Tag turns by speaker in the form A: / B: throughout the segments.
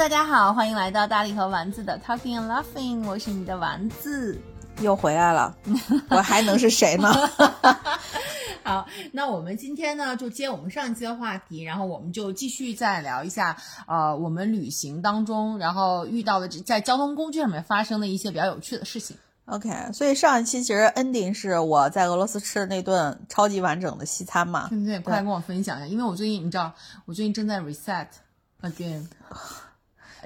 A: 大家好，欢迎来到大力和丸子的 Talking and Laughing，我是你的丸子。
B: 又回来了，我还能是谁呢？
A: 好，那我们今天呢，就接我们上一期的话题，然后我们就继续再聊一下，呃，我们旅行当中，然后遇到的在交通工具上面发生的一些比较有趣的事情。
B: OK，所以上一期其实 ending 是我在俄罗斯吃的那顿超级完整的西餐嘛。
A: 对对，快跟我分享一下，因为我最近你知道，我最近正在 reset again。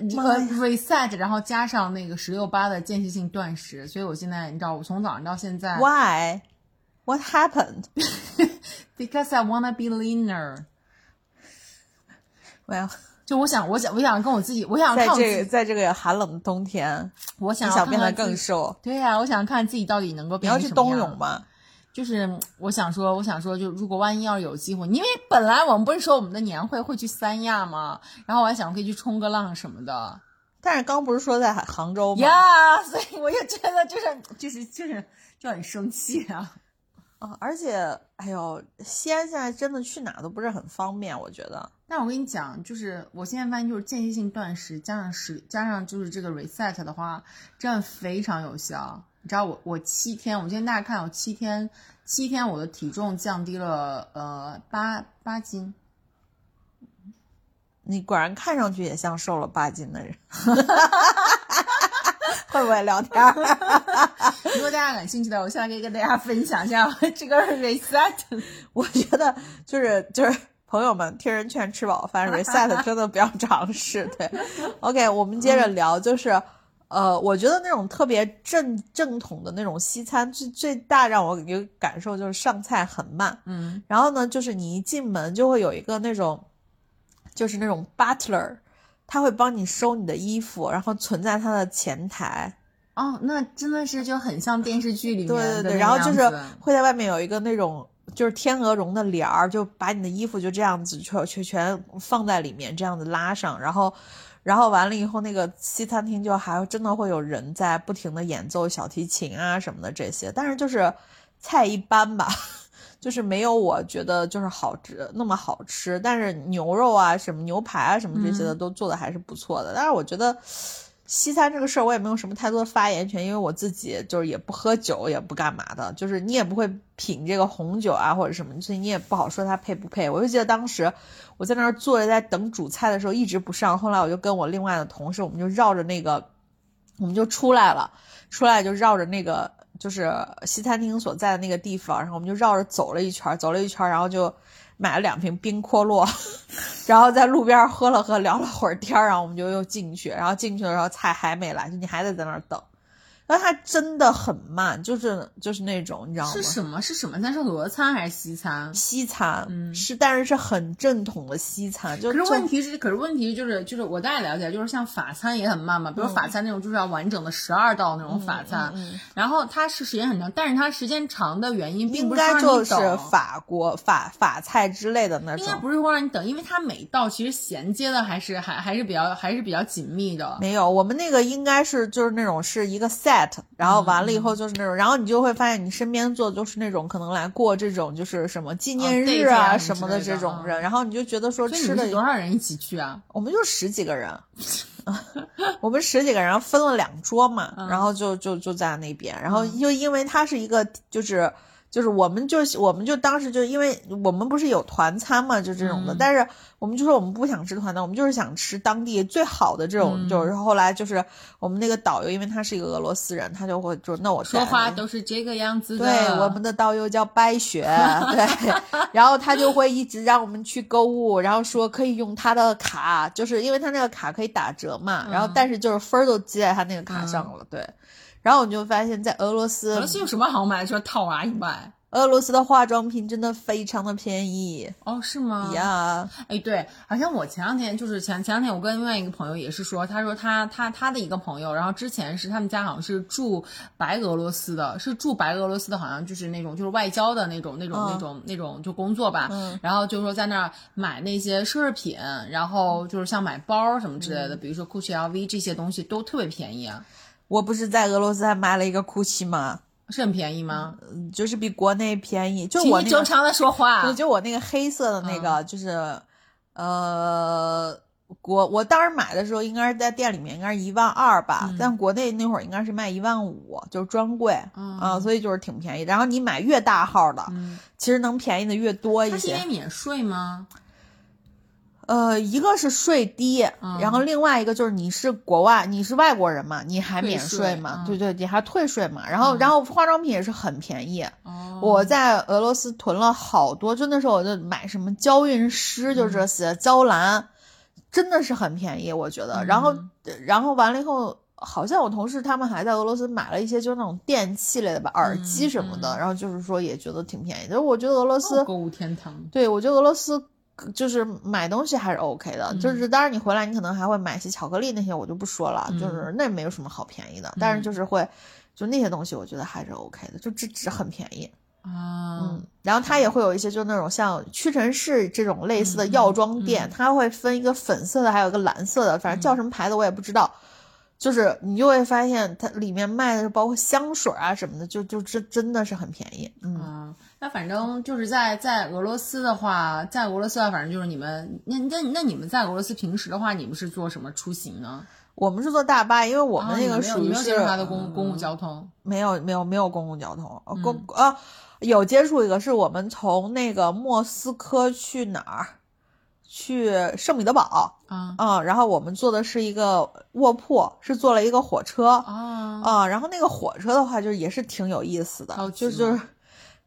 A: 一个 reset，然后加上那个十六八的间歇性断食，所以我现在你知道，我从早上到现在
B: Why? What happened?
A: because I wanna be leaner。
B: Well，
A: 就我想，我想，我想跟我自己，我想
B: 在这个在这个寒冷的冬天，
A: 我想
B: 你想变得更。瘦，
A: 对呀、我想看自己到底能够
B: 你要去
A: 变成什么样
B: 冬泳？吗？
A: 就是我想说，我想说，就如果万一要是有机会，因为本来我们不是说我们的年会会去三亚吗？然后我还想可以去冲个浪什么的。
B: 但是刚不是说在杭州吗？
A: 呀所以我就觉得就是就是就是就很生气啊。
B: 啊，而且，哎呦，西安现在真的去哪都不是很方便，我觉得。
A: 但我跟你讲，就是我现在发现，就是间歇性断食加上食加上就是这个 reset 的话，真的非常有效。你知道我我七天，我今天大家看我七天七天我的体重降低了呃八八斤，
B: 你果然看上去也像瘦了八斤的人，会不会聊天儿？
A: 如果大家感兴趣的，我现在可以跟大家分享一下这个 reset。
B: 我觉得就是就是朋友们听人劝吃饱饭，reset 真的不要尝试。对，OK，我们接着聊，就是呃，我觉得那种特别正正统的那种西餐，最最大让我有感受就是上菜很慢。
A: 嗯，
B: 然后呢，就是你一进门就会有一个那种，就是那种 butler，他会帮你收你的衣服，然后存在他的前台。
A: 哦，那真的是就很像电视剧里面
B: 对对对，然后就是会在外面有一个那种就是天鹅绒的帘儿，就把你的衣服就这样子全全全放在里面，这样子拉上，然后然后完了以后，那个西餐厅就还真的会有人在不停的演奏小提琴啊什么的这些，但是就是菜一般吧。就是没有我觉得就是好吃那么好吃，但是牛肉啊什么牛排啊什么这些的都做的还是不错的。但是我觉得西餐这个事儿我也没有什么太多的发言权，因为我自己就是也不喝酒，也不干嘛的，就是你也不会品这个红酒啊或者什么，所以你也不好说它配不配。我就记得当时我在那儿坐着在等主菜的时候一直不上，后来我就跟我另外的同事，我们就绕着那个，我们就出来了，出来就绕着那个就是西餐厅所在的那个地方，然后我们就绕着走了一圈，走了一圈，然后就买了两瓶冰阔乐，然后在路边喝了喝，聊了会儿天，然后我们就又进去，然后进去的时候菜还没来，就你还得在那儿等。然后它真的很慢，就是就是那种你知道吗？
A: 是什么是什么餐？是俄餐还是西餐？
B: 西餐，
A: 嗯
B: 是，但是是很正统的西餐，就
A: 可是问题是，可是问题就是，就是我大概了解，就是像法餐也很慢嘛，比如法餐那种就是要完整的十二道那种法餐，
B: 嗯
A: 然后它是时间很长，但是它时间长的原因并不是让你
B: 该就是
A: 等
B: 法国法法菜之类的那种。
A: 应该不是会让你等，因为它每道其实衔接的还是还还是比较还是比较紧密的。
B: 没有，我们那个应该是就是那种是一个 set，然后完了以
A: 嗯
B: 后就是那种，然后你就会发现你身边坐的就是那种可能来过这种就是什么纪念
A: 哦
B: 日
A: 啊
B: 啊
A: 什么的
B: 这种人，然后你就觉得说吃的
A: 多少人一起去啊？
B: 我们就十几个人，我们十几个人分了两桌嘛，
A: 嗯
B: 然后就就就在那边，然后就因为它是一个就是。就是我们就我们就当时就因为我们不是有团餐嘛，就这种的，
A: 嗯
B: 但是我们就说我们不想吃团餐，我们就是想吃当地最好的这种。
A: 嗯
B: 就是后来就是我们那个导游，因为他是一个俄罗斯人，他就会就那我
A: 说话都是这个样子的。
B: 对，我们的导游叫白雪，对，然后他就会一直让我们去购物，然后说可以用他的卡，就是因为他那个卡可以打折嘛，然后
A: 嗯
B: 但是就是分儿都积在他那个卡上了，对。然后我就发现，在俄罗斯
A: 俄罗，斯有什么好买的？除了套娃以外，
B: 俄罗斯的化妆品真的非常的便宜
A: 哦，是吗？
B: 呀。
A: 哎，对，好像我前两天就是前前两天，我跟另外一个朋友也是说，他说他他他的一个朋友，然后之前是他们家好像是住白俄罗斯的，是住白俄罗斯的，好像就是那种就是外交的那种那种、那
B: 嗯
A: 种那种就工作吧，
B: 嗯
A: 然后就是说在那儿买那些奢侈品，然后就是像买包什么之
B: 嗯
A: 类的，比如说 Gucci、LV 这些东西都特别便宜啊，
B: 我不是在俄罗斯还买了一个 GUCCI 吗？
A: 是很便宜吗？
B: 就是比国内便宜，就我那个，
A: 你正常的说话
B: 就。就我那个黑色的那个，就是呃，国我当时买的时候，应该是在店里面应该是一万二吧，但国内那会儿应该是卖一万五，就是专柜、
A: 嗯
B: 啊，所以就是挺便宜。然后你买越大号的，
A: 嗯，
B: 其实能便宜的越多一些
A: 它是因为。免税吗？
B: 呃，一个是税低，
A: 嗯
B: 然后另外一个就是你是国外，你是外国人嘛，你还免
A: 退税
B: 税嘛？
A: 嗯
B: 对对，你还退税嘛。然后，
A: 嗯
B: 然后化妆品也是很便宜。
A: 哦，
B: 我在俄罗斯囤了好多，就那时候我就买什么娇韵诗，就这些娇兰，真的是很便宜，我觉得。然后
A: 嗯，
B: 然后完了以后，好像我同事他们还在俄罗斯买了一些就是那种电器类的吧，耳机什么的，
A: 嗯
B: 然后就是说也觉得挺便宜的。就是我觉得俄罗斯
A: 哦购物天堂。
B: 对，我觉得俄罗斯就是买东西还是 OK 的，
A: 嗯
B: 就是当然你回来你可能还会买一些巧克力那些，我就不说了，
A: 嗯
B: 就是那没有什么好便宜的，但是就是会，就那些东西我觉得还是 OK 的，就这只很便宜，
A: 啊，
B: 嗯，然后它也会有一些就那种像屈臣氏这种类似的
A: 嗯
B: 药妆店，
A: 嗯。
B: 它会分一个粉色的，还有一个蓝色的，反正叫什么牌子我也不知道。就是你就会发现它里面卖的是包括香水啊什么的，就就真真的是很便宜，嗯。
A: 嗯，那反正就是在在俄罗斯的话，在俄罗斯的话，反正就是你们那那那你们在俄罗斯平时的话，你们是做什么出行呢？
B: 我们是坐大巴，因为我们
A: 啊
B: 那个
A: 你没有你没有
B: 属于是、
A: 接触它的公公共
B: 嗯
A: 交通。
B: 没有没有没有公共交通，呃公
A: 嗯
B: 啊有接触一个是我们从那个莫斯科去哪儿，去圣彼得堡。
A: 啊。
B: 啊、然后我们坐的是一个卧铺，是坐了一个火车。啊、
A: 啊
B: 然后那个火车的话就是也是挺有意思的，就
A: 是
B: 就是。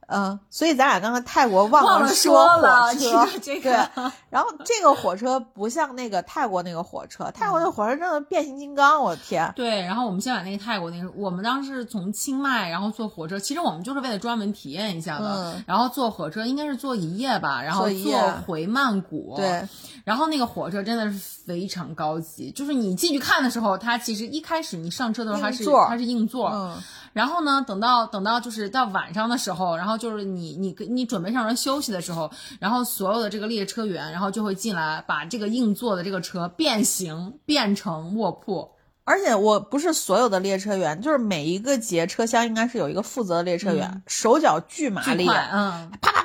B: 嗯，所以咱俩刚刚泰国忘
A: 忘了
B: 说
A: 说了
B: 火车，
A: 这个
B: 然后这个火车不像那个泰国那个火车，泰国那火车真的变形金刚，我的天！
A: 对，然后我们先把那个泰国那个，我们当时从清迈，然后坐火车，其实我们就是为了专门体验一下的。
B: 嗯
A: 然后坐火车应该是坐一夜吧，然后
B: 坐
A: 回曼谷。
B: 对，
A: 然后那个火车真的是非常高级，就是你进去看的时候，它其实一开始你上车的时候它是它是硬座，
B: 嗯，
A: 然后呢，等到等到就是到晚上的时候，然后就是你你你准备上车休息的时候，然后所有的这个列车员，然后就会进来把这个硬座的这个车变形变成卧铺。
B: 而且我不是所有的列车员，就是每一个节车厢应该是有一个负责的列车员，
A: 嗯
B: 手脚巨麻利，
A: 嗯，
B: 啪啪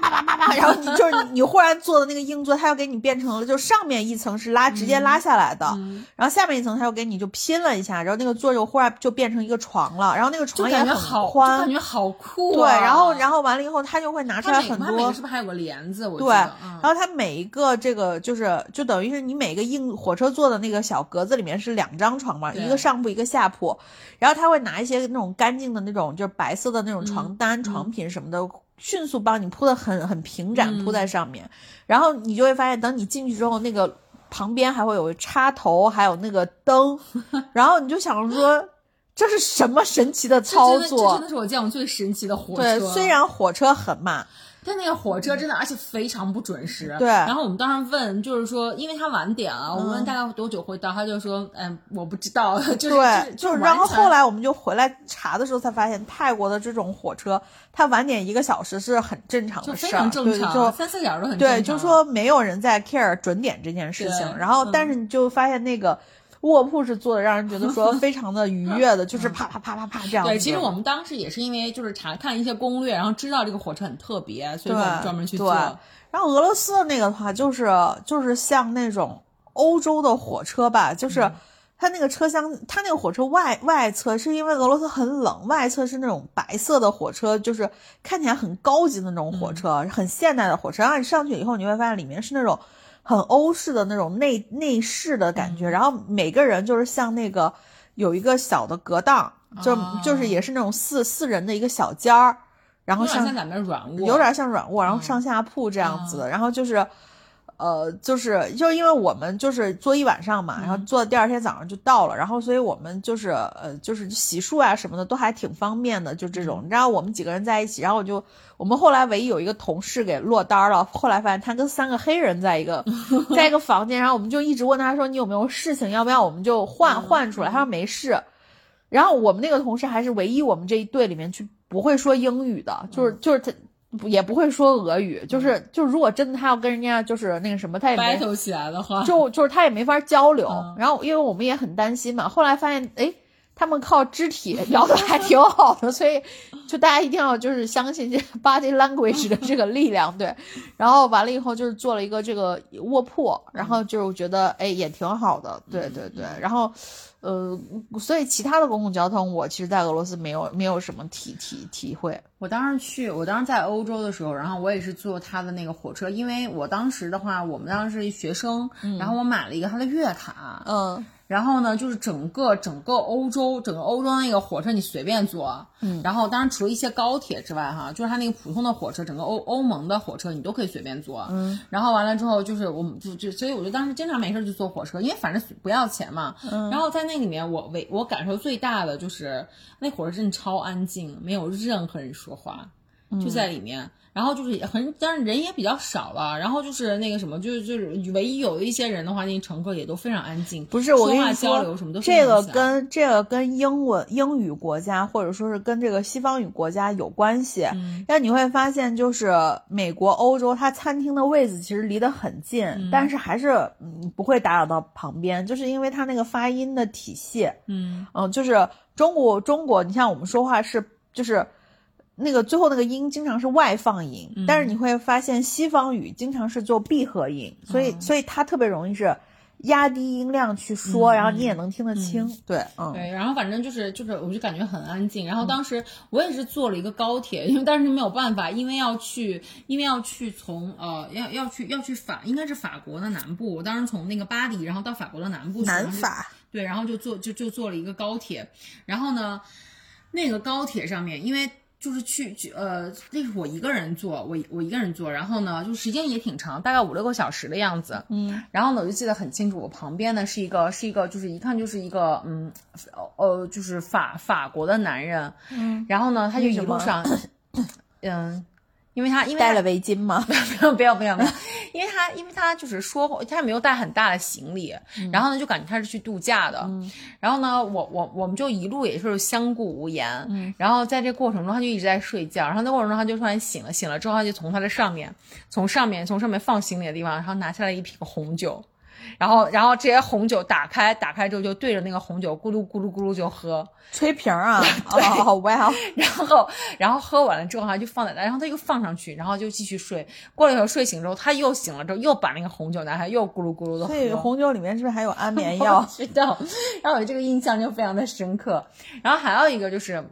B: 然后 你就是你忽然坐的那个硬座，它又给你变成了，就上面一层是拉直接拉下来的，
A: 嗯
B: 然后下面一层它又给你就拼了一下，然后那个座就忽然就变成一个床了，然后那个床也很
A: 感觉好，
B: 宽
A: 感，觉好酷、
B: 对，
A: 啊。
B: 然后然后完了以后，他就会拿出来很多
A: 它每个是不是还有个帘子？我
B: 对，
A: 嗯
B: 然后它每一个这个就是就等于是你每个硬火车座的那个小格子里面是两张床嘛，一个上铺一个下铺，然后他会拿一些那种干净的那种就是白色的那种
A: 嗯
B: 床单、床品什么的，迅速帮你铺的很很平展，
A: 嗯
B: 铺在上面，然后你就会发现，等你进去之后，那个旁边还会有插头，还有那个灯，然后你就想说。这是什么神奇的操作
A: 真？的是我见过最神奇的火车。
B: 对，虽然火车很慢，
A: 但那个火车真的，而且非常不准时。
B: 对
A: 然后我们当时问，就是说，因为他晚点了，我们大概多久会到，他就说，嗯，我不知道，就是
B: 对，
A: 就是
B: 然后后来我们就回来查的时候才发现，泰国的这种火车，它晚点一个小时是很正常的事儿，
A: 常正常，
B: 对就
A: 三四个小时都很正常
B: 对，
A: 常。
B: 就说没有人在 care 准点这件事情。然后，
A: 嗯
B: 但是你就发现那个卧铺是做的让人觉得说 非常的愉悦的，就是啪啪啪啪啪这样。
A: 对，其实我们当时也是因为就是查看一些攻略，然后知道这个火车很特别，所以说我们专门去
B: 对。然后俄罗斯的那个的话，就是就是像那种欧洲的火车吧，就是
A: 嗯
B: 它那个车厢，它那个火车外外侧是因为俄罗斯很冷，外侧是那种白色的火车，就是看起来很高级的那种火车，很现代的火车。然后你上去以后，你会发现里面是那种很欧式的那种内内饰的感觉，然后每个人就是像那个有一个小的隔档，就、
A: 哦。
B: 就是也是那种四四人的一个小间儿，然后像
A: 有点像咱们软卧，
B: 有点像软卧，然后
A: 嗯。
B: 上下铺这样子的，然后就是，呃，就是就是因为我们就是坐一晚上嘛，然后坐第二天早上就到了，然后所以我们就是呃就是洗漱啊什么的都还挺方便的，就这种。然后我们几个人在一起，然后我就我们后来唯一有一个同事给落单了，后来发现他跟三个黑人在一个 在一个房间，然后我们就一直问他说你有没有事情，要不要我们就换
A: 嗯
B: 换出来？他说没事。然后我们那个同事还是唯一我们这一队里面去不会说英语的，就是就是他不也不会说俄语，就是就如果真的他要跟人家就是那个什么，他也没
A: battle 起来的话，
B: 就就是他也没法交流。
A: 嗯
B: 然后因为我们也很担心嘛，后来发现哎。他们靠肢体聊的还挺好的，所以就大家一定要就是相信这 body language 的这个力量，对。然后完了以后就是做了一个这个卧铺，然后就是觉得哎也挺好的，对对对。然后呃，所以其他的公共交通我其实在俄罗斯没有没有什么体体体会。
A: 我当时去，我当时在欧洲的时候，然后我也是坐他的那个火车，因为我当时的话，我们当时是学生，然后我买了一个他的月卡，
B: 嗯。
A: 然后呢，就是整个整个欧洲，整个欧洲那个火车你随便坐，
B: 嗯，
A: 然后当然除了一些高铁之外，哈，就是它那个普通的火车，整个欧欧盟的火车你都可以随便坐，
B: 嗯，
A: 然后完了之后就是我们就就所以我就当时经常没事就坐火车，因为反正不要钱嘛，
B: 嗯，
A: 然后在那里面我为我感受最大的就是那火车真的超安静，没有任何人说话，就在里面。然后就是很，但是人也比较少了。然后就是那个什么，就是就是唯一有一些人的话，那乘客也都非常安静，
B: 不是我
A: 说话交流什么都
B: 这个跟这个跟英文英语国家或者说是跟这个西方语国家有关系。
A: 嗯，
B: 但你会发现，就是美国、欧洲，它餐厅的位置其实离得很近，但是还是嗯不会打扰到旁边，就是因为它那个发音的体系。
A: 嗯
B: 嗯，就是中国中国，你像我们说话是就是。那个最后那个音经常是外放音，但是你会发现西方语经常是做闭合音，所以所以它特别容易是压低音量去说，然后你也能听得清。对，嗯，
A: 对，然后反正就是就是，我就感觉很安静。然后当时我也是坐了一个高铁，因为当时没有办法，因为要去，因为要去从呃要要去要去法，应该是法国的南部。我当时从那个巴黎，然后到法国的南部，
B: 南法。
A: 对，然后就坐就就坐了一个高铁，然后呢，那个高铁上面因为。就是去去呃，那是我一个人做，我我一个人做，然后呢，就时间也挺长，大概五六个小时的样子。
B: 嗯，
A: 然后呢，我就记得很清楚，我旁边呢是一个是一个，就是一看就是一个嗯，呃，就是法法国的男人。
B: 嗯，
A: 然后呢，他就一路上，嗯。因为他因为
B: 戴了围巾吗？
A: 不要不要不要不要，因为他因为他就是说他没有带很大的行李，然后呢就感觉他是去度假的，然后呢我我我们就一路也是相顾无言，然后在这过程中他就一直在睡觉，然后那过程中他就突然醒了，醒了之后他就从他的上面从上面从上面放行李的地方，然后拿下来一瓶红酒。然后，然后这些红酒打开，打开之后就对着那个红酒咕噜咕噜咕噜就喝，
B: 吹瓶啊，哦，哇！
A: 然后，然后喝完了之后哈，就放在那，然后他又放上去，然后就继续睡。过了一会儿睡醒之后，他又醒了之后，又把那个红酒拿开，又咕噜咕噜的喝。
B: 所以红酒里面是不是还有安 眠药？
A: 知道。然后我这个印象就非常的深刻。然后还有一个就是。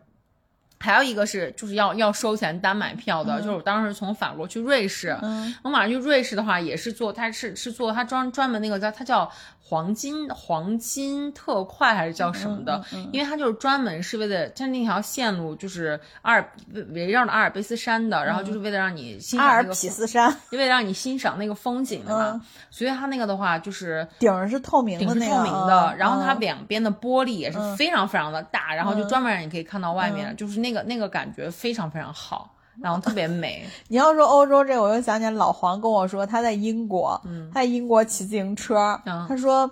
A: 还有一个是，就是要要收钱单买票的，就是我当时从法国去瑞士，我马上去瑞士的话，也是坐，他是是坐他专专门那个叫他叫。黄金黄金特快还是叫什么的？因为它就是专门是为了，它那条线路就是阿尔围绕着阿尔卑斯山的，然后就是为了让你欣赏
B: 阿尔卑斯山，
A: 为了让你欣赏那个风景的嘛。所以它那个的话就是
B: 顶是透明的，
A: 顶是透明的，然后它两边的玻璃也是非常非常的大，然后就专门让你可以看到外面，就是那个那个感觉非常非常好。然后特别美。
B: 你要说欧洲这个，我又想起来老黄跟我说，他在英国，他在英国骑自行车，他说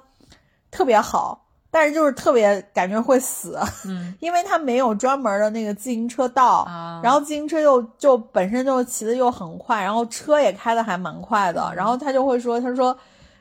B: 特别好，但是就是特别感觉会死，
A: 嗯，
B: 因为他没有专门的那个自行车道，然后自行车又就本身就骑的又很快，然后车也开的还蛮快的，然后他就会说，他说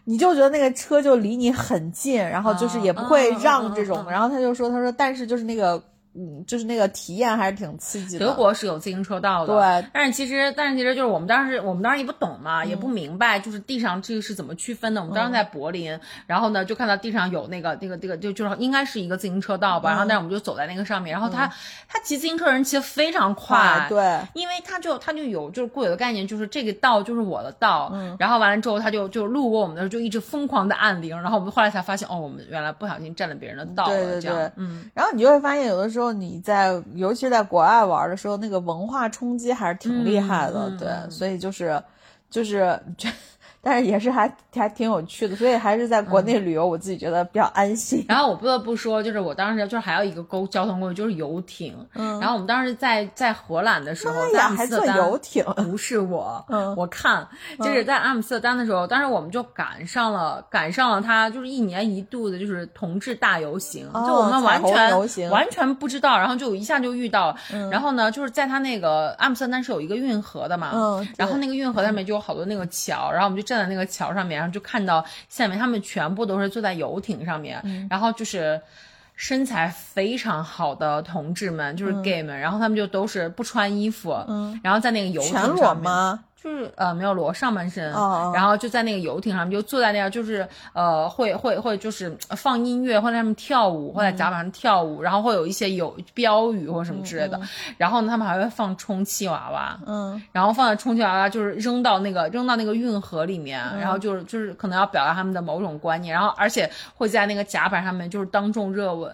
B: 你就觉得那个车就离你很近，然后就是也不会让这种，然后他就说，他说但是就是那个。嗯，就是那个体验还是挺刺激
A: 的。德国是有自行车道的，
B: 对。
A: 但是其实，但是其实就是我们当时，我们当时也不懂嘛，也不明白，就是地上这个是怎么区分的。我们当时在柏林，然后呢，就看到地上有那个那个那个，就就是应该是一个自行车道吧。然后，但是我们就走在那个上面，然后他他骑自行车人骑的非常快，
B: 对。
A: 因为他就他就有就是固有的概念，就是这个道就是我的道。
B: 嗯。
A: 然后完了之后，他就就路过我们的时候就一直疯狂的按铃，然后我们后来才发现，哦，我们原来不小心占了别人的道了。
B: 对对对，
A: 嗯。
B: 然后你就会发现，有的时候你在尤其是在国外玩的时候，那个文化冲击还是挺厉害的，对，所以就是，就是，但是也是还还挺有趣的，所以还是在国内旅游，我自己觉得比较安心。
A: 然后我不得不说，就是我当时就是还有一个沟交通工具就是游艇，
B: 嗯，
A: 然后我们当时在在荷兰的时候，在阿姆斯特丹，
B: 游艇。
A: 不是我，
B: 嗯，
A: 我看就是在阿姆斯特丹的时候，当时我们就赶上了赶上了它就是一年一度的就是同志大游行，就我们完全完全不知道，然后就一下就遇到，然后呢就是在它那个阿姆斯特丹是有一个运河的嘛，
B: 嗯，
A: 然后那个运河上面就有好多那个桥，然后我们就站在那个桥上面，然后就看到下面他们全部都是坐在游艇上面，然后就是。身材非常好的同志们，就是 gay 们，然后他们就都是不穿衣服，
B: 嗯，
A: 然后在那个游艇
B: 全裸
A: 上面，
B: 吗？
A: 就是呃没有裸上半身，然后就在那个游艇上面就坐在那样，就是呃会会会就是呃放音乐，会在上面跳舞，会在甲板上跳舞，然后会有一些有标语或什么之类的，然后呢他们还会放充气娃娃，
B: 嗯。
A: 然后放在充气娃娃就是扔到那个扔到那个运河里面，然后就是就是可能要表达他们的某种观念，然后而且会在那个甲板上面就是当众热吻，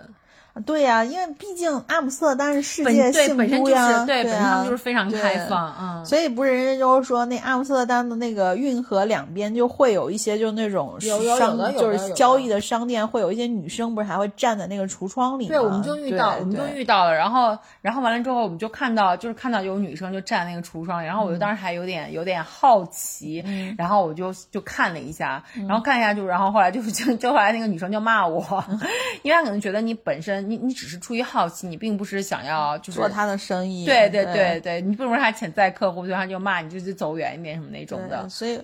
B: 对呀、因为毕竟阿姆斯特丹是世界性
A: 对本身就
B: 都呀，
A: 是对本身就是非常开放，嗯。
B: 所以不是人家就是说，那阿姆斯特丹的那个运河两边就会有一些就那种
A: 有有
B: 商
A: 有有
B: 就是交易的商店，会有一些女生不是还会站在那个橱窗里吗？
A: 对，我们就遇到，我们就遇到了，然后，然后完了之后，我们就看到，就是看到有女生就站在那个橱窗里，然后我就当时还有点有点好奇，然后我就就看了一下，然后看一下就，然后后来就就就后来那个女生就骂我，因为她可能觉得你本身你你只是出于好奇，你并不是想要就是
B: 做他的生意。
A: 对对
B: 对
A: 对对，你并不如他潜在客户，对他就骂你，就就走远一点什么那种的，。
B: 所以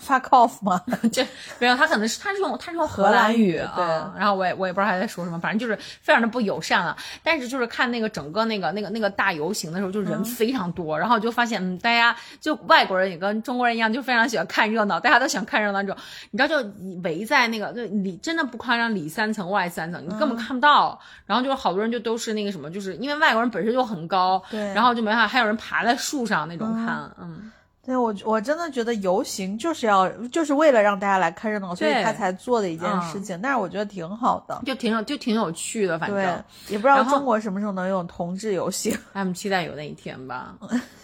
B: fuck off 吗，
A: 就没有，他可能是他是用他是用荷
B: 荷兰
A: 兰语，
B: 啊对
A: 嗯然后我也我也不知道他在说什么，反正就是非常的不友善了。但是就是看那个整个那个那个那个大游行的时候，就人非常多，然后就发现嗯，大家就外国人也跟中国人一样，就非常喜欢看热闹，大家都喜欢看热闹那种，你知道就围在那个就里真的不夸张，里三层外三层，你根本看不到。然后就好多人就都是那个什么，就是因为外国人本身就很高，
B: 对。
A: 然后就没法，还有人爬在树上那种看，嗯
B: 对我我真的觉得游行就是要就是为了让大家来看热闹，所以他才做的一件
A: 嗯
B: 事情。但是我觉得挺好的，
A: 就挺有就挺有趣的，反
B: 对
A: 正。，
B: 也不知道中国什么时候能有同志游行。
A: 他们期待有那一天吧。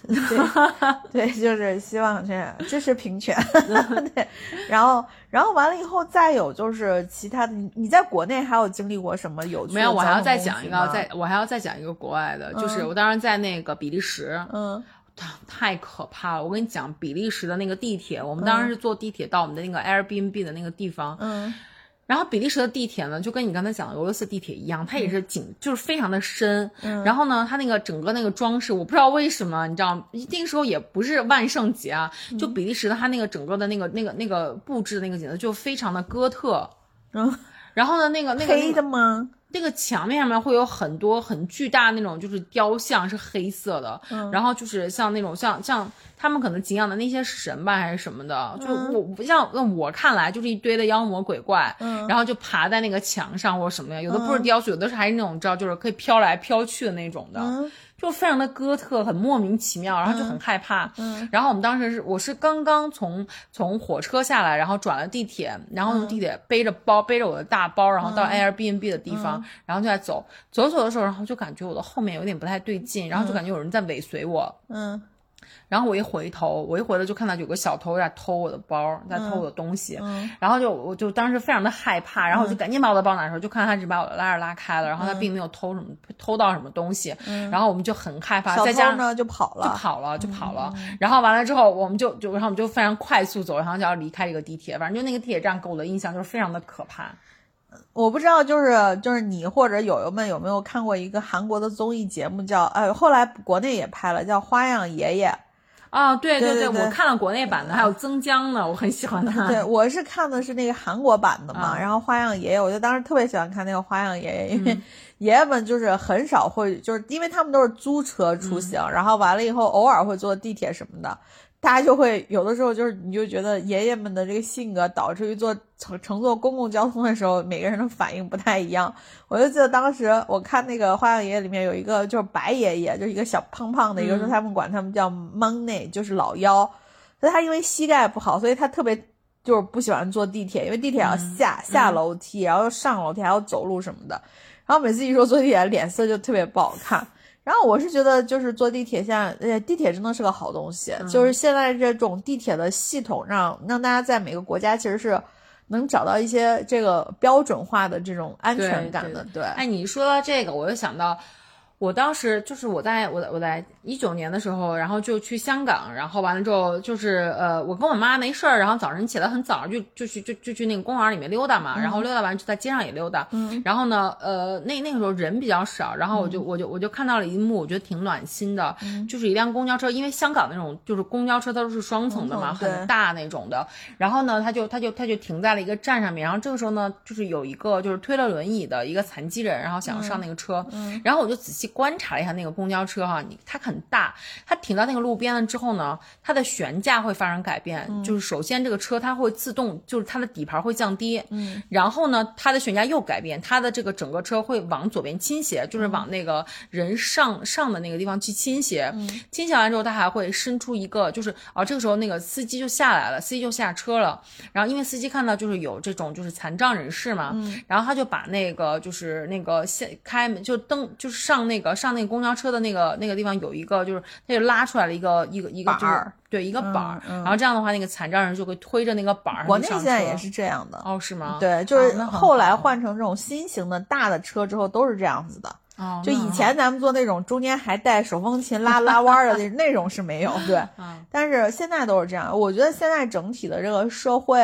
B: 对，就是希望这样支持平权。对，然后然后完了以后，再有就是其他的，你你在国内还有经历过什么有趣的
A: 没有，我还要再讲一个，再我还要再讲一个国外的，就是
B: 嗯
A: 我当时在那个比利时，
B: 嗯
A: 太可怕了。我跟你讲，比利时的那个地铁，我们当时是坐地铁到我们的那个 Airbnb 的那个地方，
B: 嗯
A: 然后比利时的地铁呢，就跟你刚才讲的俄罗斯地铁一样，它也是紧，就是非常的深。
B: 嗯
A: 然后呢，它那个整个那个装饰，我不知道为什么，你知道，那个时候也不是万圣节啊，就
B: 嗯
A: 比利时的它那个整个的那个那个那个布置的那个景色就非常的哥特。
B: 嗯，
A: 然后呢，那个那个
B: 黑的吗？
A: 那个墙面上面会有很多很巨大那种就是雕像，是黑色的，
B: 嗯
A: 然后就是像那种像像他们可能敬仰的那些神吧还是什么的，就
B: 嗯
A: 我不像那我看来就是一堆的妖魔鬼怪，
B: 嗯
A: 然后就爬在那个墙上或者什么的，有的不是雕塑，有的是还是那种你知道就是可以飘来飘去的那种的，
B: 嗯
A: 就非常的哥特，很莫名其妙，然后就很害怕。
B: 嗯。
A: 然后我们当时是我是刚刚从从火车下来，然后转了地铁，然后从地铁背着包背着我的大包，然后到 Airbnb 的地方，然后就在走。走走的时候，然后就感觉我的后面有点不太对劲，然后就感觉有人在尾随我。
B: 嗯
A: 然后我一回头，我一回头就看到有个小偷在偷我的包，在偷我的东西，
B: 嗯
A: 然后就我就当时非常的害怕，然后我就赶紧把我的包拿出来，就看他只把我的拉链拉开了，然后他并没有偷什么偷到什么东西，然后我们就很害怕，
B: 小
A: 再加上
B: 呢就跑了
A: 就
B: 了。
A: 跑了，就跑了。然后完了之后，我们就就然后我们就非常快速走，然后就要离开这个地铁。反正就那个地铁站给我的印象就是非常的可怕。
B: 我不知道，就是就是你或者友友们有没有看过一个韩国的综艺节目叫，哎，后来国内也拍了，叫《花样爷爷》。
A: 啊，对
B: 对对对
A: 我看了国内版的，还有曾江的，我很喜欢他。
B: 对，我是看的是那个韩国版的嘛，
A: 啊。
B: 然后花样爷爷，我就当时特别喜欢看那个花样爷爷，因为
A: 嗯。
B: 爷爷们就是很少会，就是因为他们都是租车出行，
A: 嗯。
B: 然后完了以后偶尔会坐地铁什么的，大家就会有的时候就是你就觉得爷爷们的这个性格导致于坐乘乘坐公共交通的时候，每个人的反应不太一样。我就记得当时我看那个花样爷爷里面有一个就是白爷爷，就是一个小胖胖的一个，
A: 嗯
B: 说他们管他们叫 money，就是老妖。所以他因为膝盖不好，所以他特别就是不喜欢坐地铁，因为地铁要下、下楼梯，然后又上楼梯，还要走路什么的。然后每次一说坐地铁，脸色就特别不好看。然后我是觉得，就是坐地铁，现在呃，地铁真的是个好东西。就是现在这种地铁的系统让，让大家在每个国家其实是能找到一些这个标准化的这种安全感的。对，
A: 哎，你说到这个，我就想到。我当时就是我在我我在一九年的时候，然后就去香港，然后完了之后就是呃，我跟我妈没事儿，然后早晨起来很早就就去就就去那个公园里面溜达嘛，然后溜达完就在街上也溜达，嗯，然后呢，呃，那那个时候人比较少，然后我就我就我就看到了一幕，我觉得挺暖心的，就是一辆公交车，因为香港那种就是公交车它都是双层的嘛，很大那种的，然后呢，他就他就他就停在了一个站上面，然后这个时候呢，就是有一个就是推了轮椅的一个残疾人，然后想要上那个车，嗯，然后我就仔细。观察了一下那个公交车哈，你它很大，它停到那个路边了之后呢，它的悬架会发生改变，就是首先这个车它会自动，就是它的底盘会降低，嗯，然后呢，它的悬架又改变，它的这个整个车会往左边倾斜，就是往那个人上上的那个地方去倾斜，倾斜完之后，它还会伸出一个，就是啊，这个时候那个司机就下来了，司机就下车了，然后因为司机看到就是有这种就是残障人士嘛，然后他就把那个就是那个先开门就登就是上那。个上那个公交车的那个那个地方有一个，就是他就拉出来了一个一个一个板儿对一个板儿，然后这样的话，那个残障人就会推着那个板儿。
B: 国内现在也是这样的
A: 哦，是吗？
B: 对，就是后来换成这种新型的大的车之后，都是这样子的。就以前咱们做那种中间还带手风琴拉拉弯的 那那种是没有，对，但是现在都是这样。我觉得现在整体的这个社会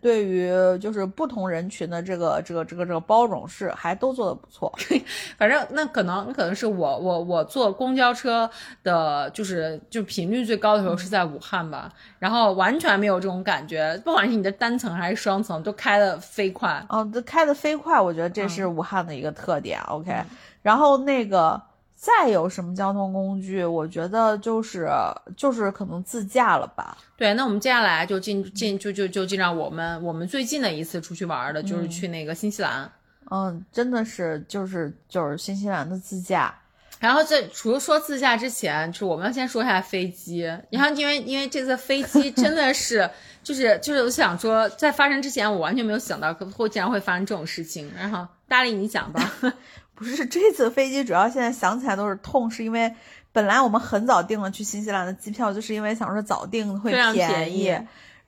B: 对于就是不同人群的这个这个这个这个包容是还都做的不错。
A: 反正那可能可能是我我我坐公交车的就是就频率最高的时候是在武汉吧，然后完全没有这种感觉，不管是你的单层还是双层都开的飞快。
B: 哦，这开的飞快，我觉得这是武汉的一个特点。OK。然后那个再有什么交通工具？我觉得就是就是可能自驾了吧。
A: 对，那我们接下来就进进就就就进到我们我们最近的一次出去玩的，就是去那个新西兰。
B: 嗯，真的是就是就是新西兰的自驾。
A: 然后在除了说自驾之前，就是我们要先说一下飞机。然后因为因为这次飞机真的是就是就是我想说，在发生之前我完全没有想到会竟然会发生这种事情。然后大力你讲吧。
B: 不是这次飞机主要现在想起来都是痛，是因为本来我们很早订了去新西兰的机票，就是因为想说早订会便宜。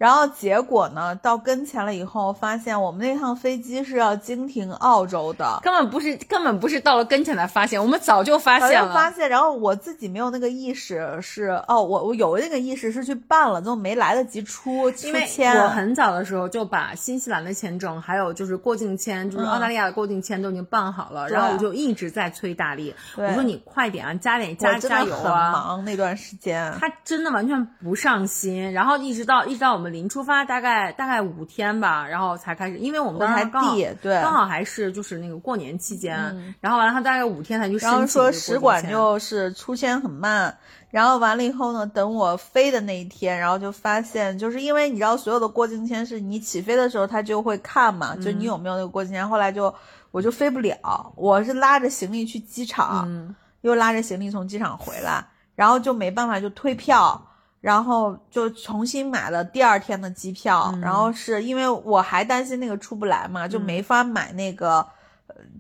B: 然后结果呢？到跟前了以后，发现我们那趟飞机是要经停澳洲的，
A: 根本不是，根本不是到了跟前才发现，我们早就发现了。
B: 发现，然后我自己没有那个意识，是哦，我我有那个意识是去办了，就没来得及出出签。
A: 我很早的时候就把新西兰的签证，还有就是过境签，就是澳大利亚的过境签都已经办好了，然后我就一直在催大力，我说你快点啊，加点加加油啊！
B: 忙那段时间，
A: 他真的完全不上心，然后一直到一直到我们。临出发大概大概五天吧，然后才开始，因为我们当时刚好
B: 对
A: 刚好还是就是那个过年期间，然后完了他大概五天才去申请。
B: 然后说使馆就是出签很慢，然后完了以后呢，等我飞的那一天，然后就发现就是因为你知道所有的过境签是你起飞的时候他就会看嘛，就你有没有那个过境签。后来就我就飞不了，我是拉着行李去机场，又拉着行李从机场回来，然后就没办法就退票。然后就重新买了第二天的机票，然后是因为我还担心那个出不来嘛，就没法买那个。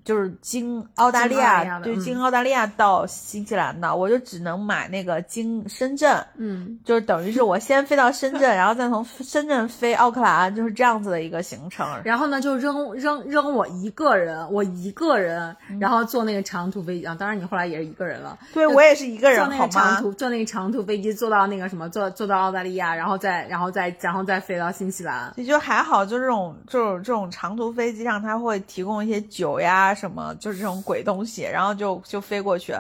B: 就是经澳大利亚，对，经澳大利亚到新西兰的，我就只能买那个经深圳，
A: 嗯，
B: 就是等于是我先飞到深圳，然后再从深圳飞奥克兰，就是这样子的一个行程。
A: 然后呢，就扔扔扔我一个人，我一个人，然后坐那个长途飞机啊，当然你后来也是一个人了，
B: 对我也是一个人，
A: 坐那个长途坐那个长途飞机坐到那个什么，坐坐到澳大利亚，然后再然后再然后再飞到新西兰。
B: 也就还好，就这种这种这种长途飞机上，它会提供一些酒呀。什么就是这种鬼东西，然后就就飞过去，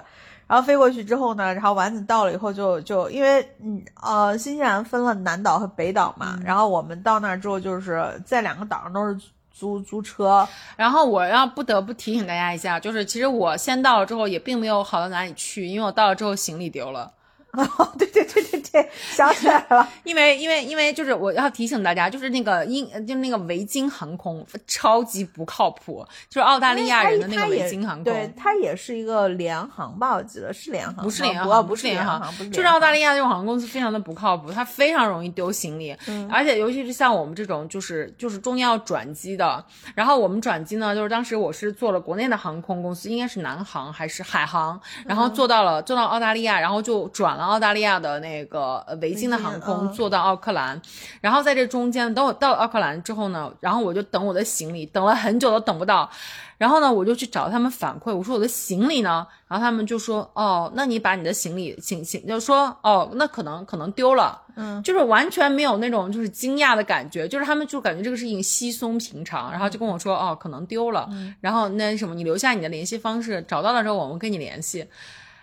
B: 然后飞过去之后呢，然后丸子到了以后就就因为嗯呃新西兰分了南岛和北岛嘛，然后我们到那儿之后就是在两个岛上都是租租车，
A: 然后我要不得不提醒大家一下，就是其实我先到了之后也并没有好到哪里去，因为我到了之后行李丢了。
B: 哦，对对对对对，想起来了，
A: 因为因为因为就是我要提醒大家，就是那个英就是那个维京航空超级不靠谱，就是澳大利亚人的那个维京航空，
B: 对，它也是一一个联航吧，我记得是联航，
A: 不是联
B: 航，
A: 不是
B: 联
A: 航，就是澳大利亚这种航空公司非常的不靠谱，它非常容易丢行李，而且尤其是像我们这种就是就是中间要转机的，然后我们转机呢，就是当时我是坐了国内的航空公司，应该是南航还是海航，然后坐到了坐到澳大利亚，然后就转。了澳大利亚的那个呃维京的航空，坐到奥克兰。然后在这中间，等我到了奥克兰之后呢，然后我就等我的行李，等了很久都等不到。然后呢，我就去找他们反馈，我说我的行李呢？然后他们就说，哦，那你把你的行李，行行，就说，哦，那可能可能丢了，
B: 嗯，
A: 就是完全没有那种就是惊讶的感觉，就是他们就感觉这个事情稀松平常，然后就跟我说，哦，可能丢了，然后那什么，你留下你的联系方式，找到了之后我们跟你联系。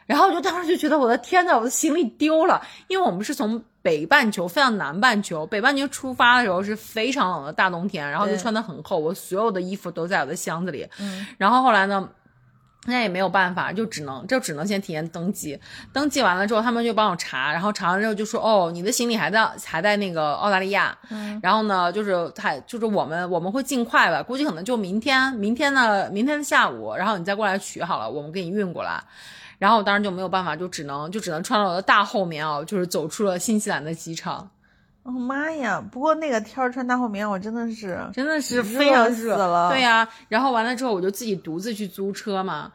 A: 然后我就当时就觉得我的天呐，我的行李丢了，因为我们是从北半球飞到南半球，北半球出发的时候是非常冷的大冬天，然后就穿的很厚，我所有的衣服都在我的箱子里。
B: 嗯
A: 然后后来呢，那也没有办法，就只能就只能先提前登记，登记完了之后，他们就帮我查，然后查完之后就说，哦，你的行李还在还在那个澳大利亚，
B: 嗯
A: 然后呢，就是还就是我们我们会尽快吧，估计可能就明天明天的明天的下午，然后你再过来取好了，我们给你运过来。然后我当时就没有办法，就只能就只能穿了我的大厚棉袄，就是走出了新西兰的机场，
B: 哦妈呀！不过那个天儿穿大厚棉，我真的是
A: 真的是非常
B: 热了
A: 对呀、然后完了之后，我就自己独自去租车嘛。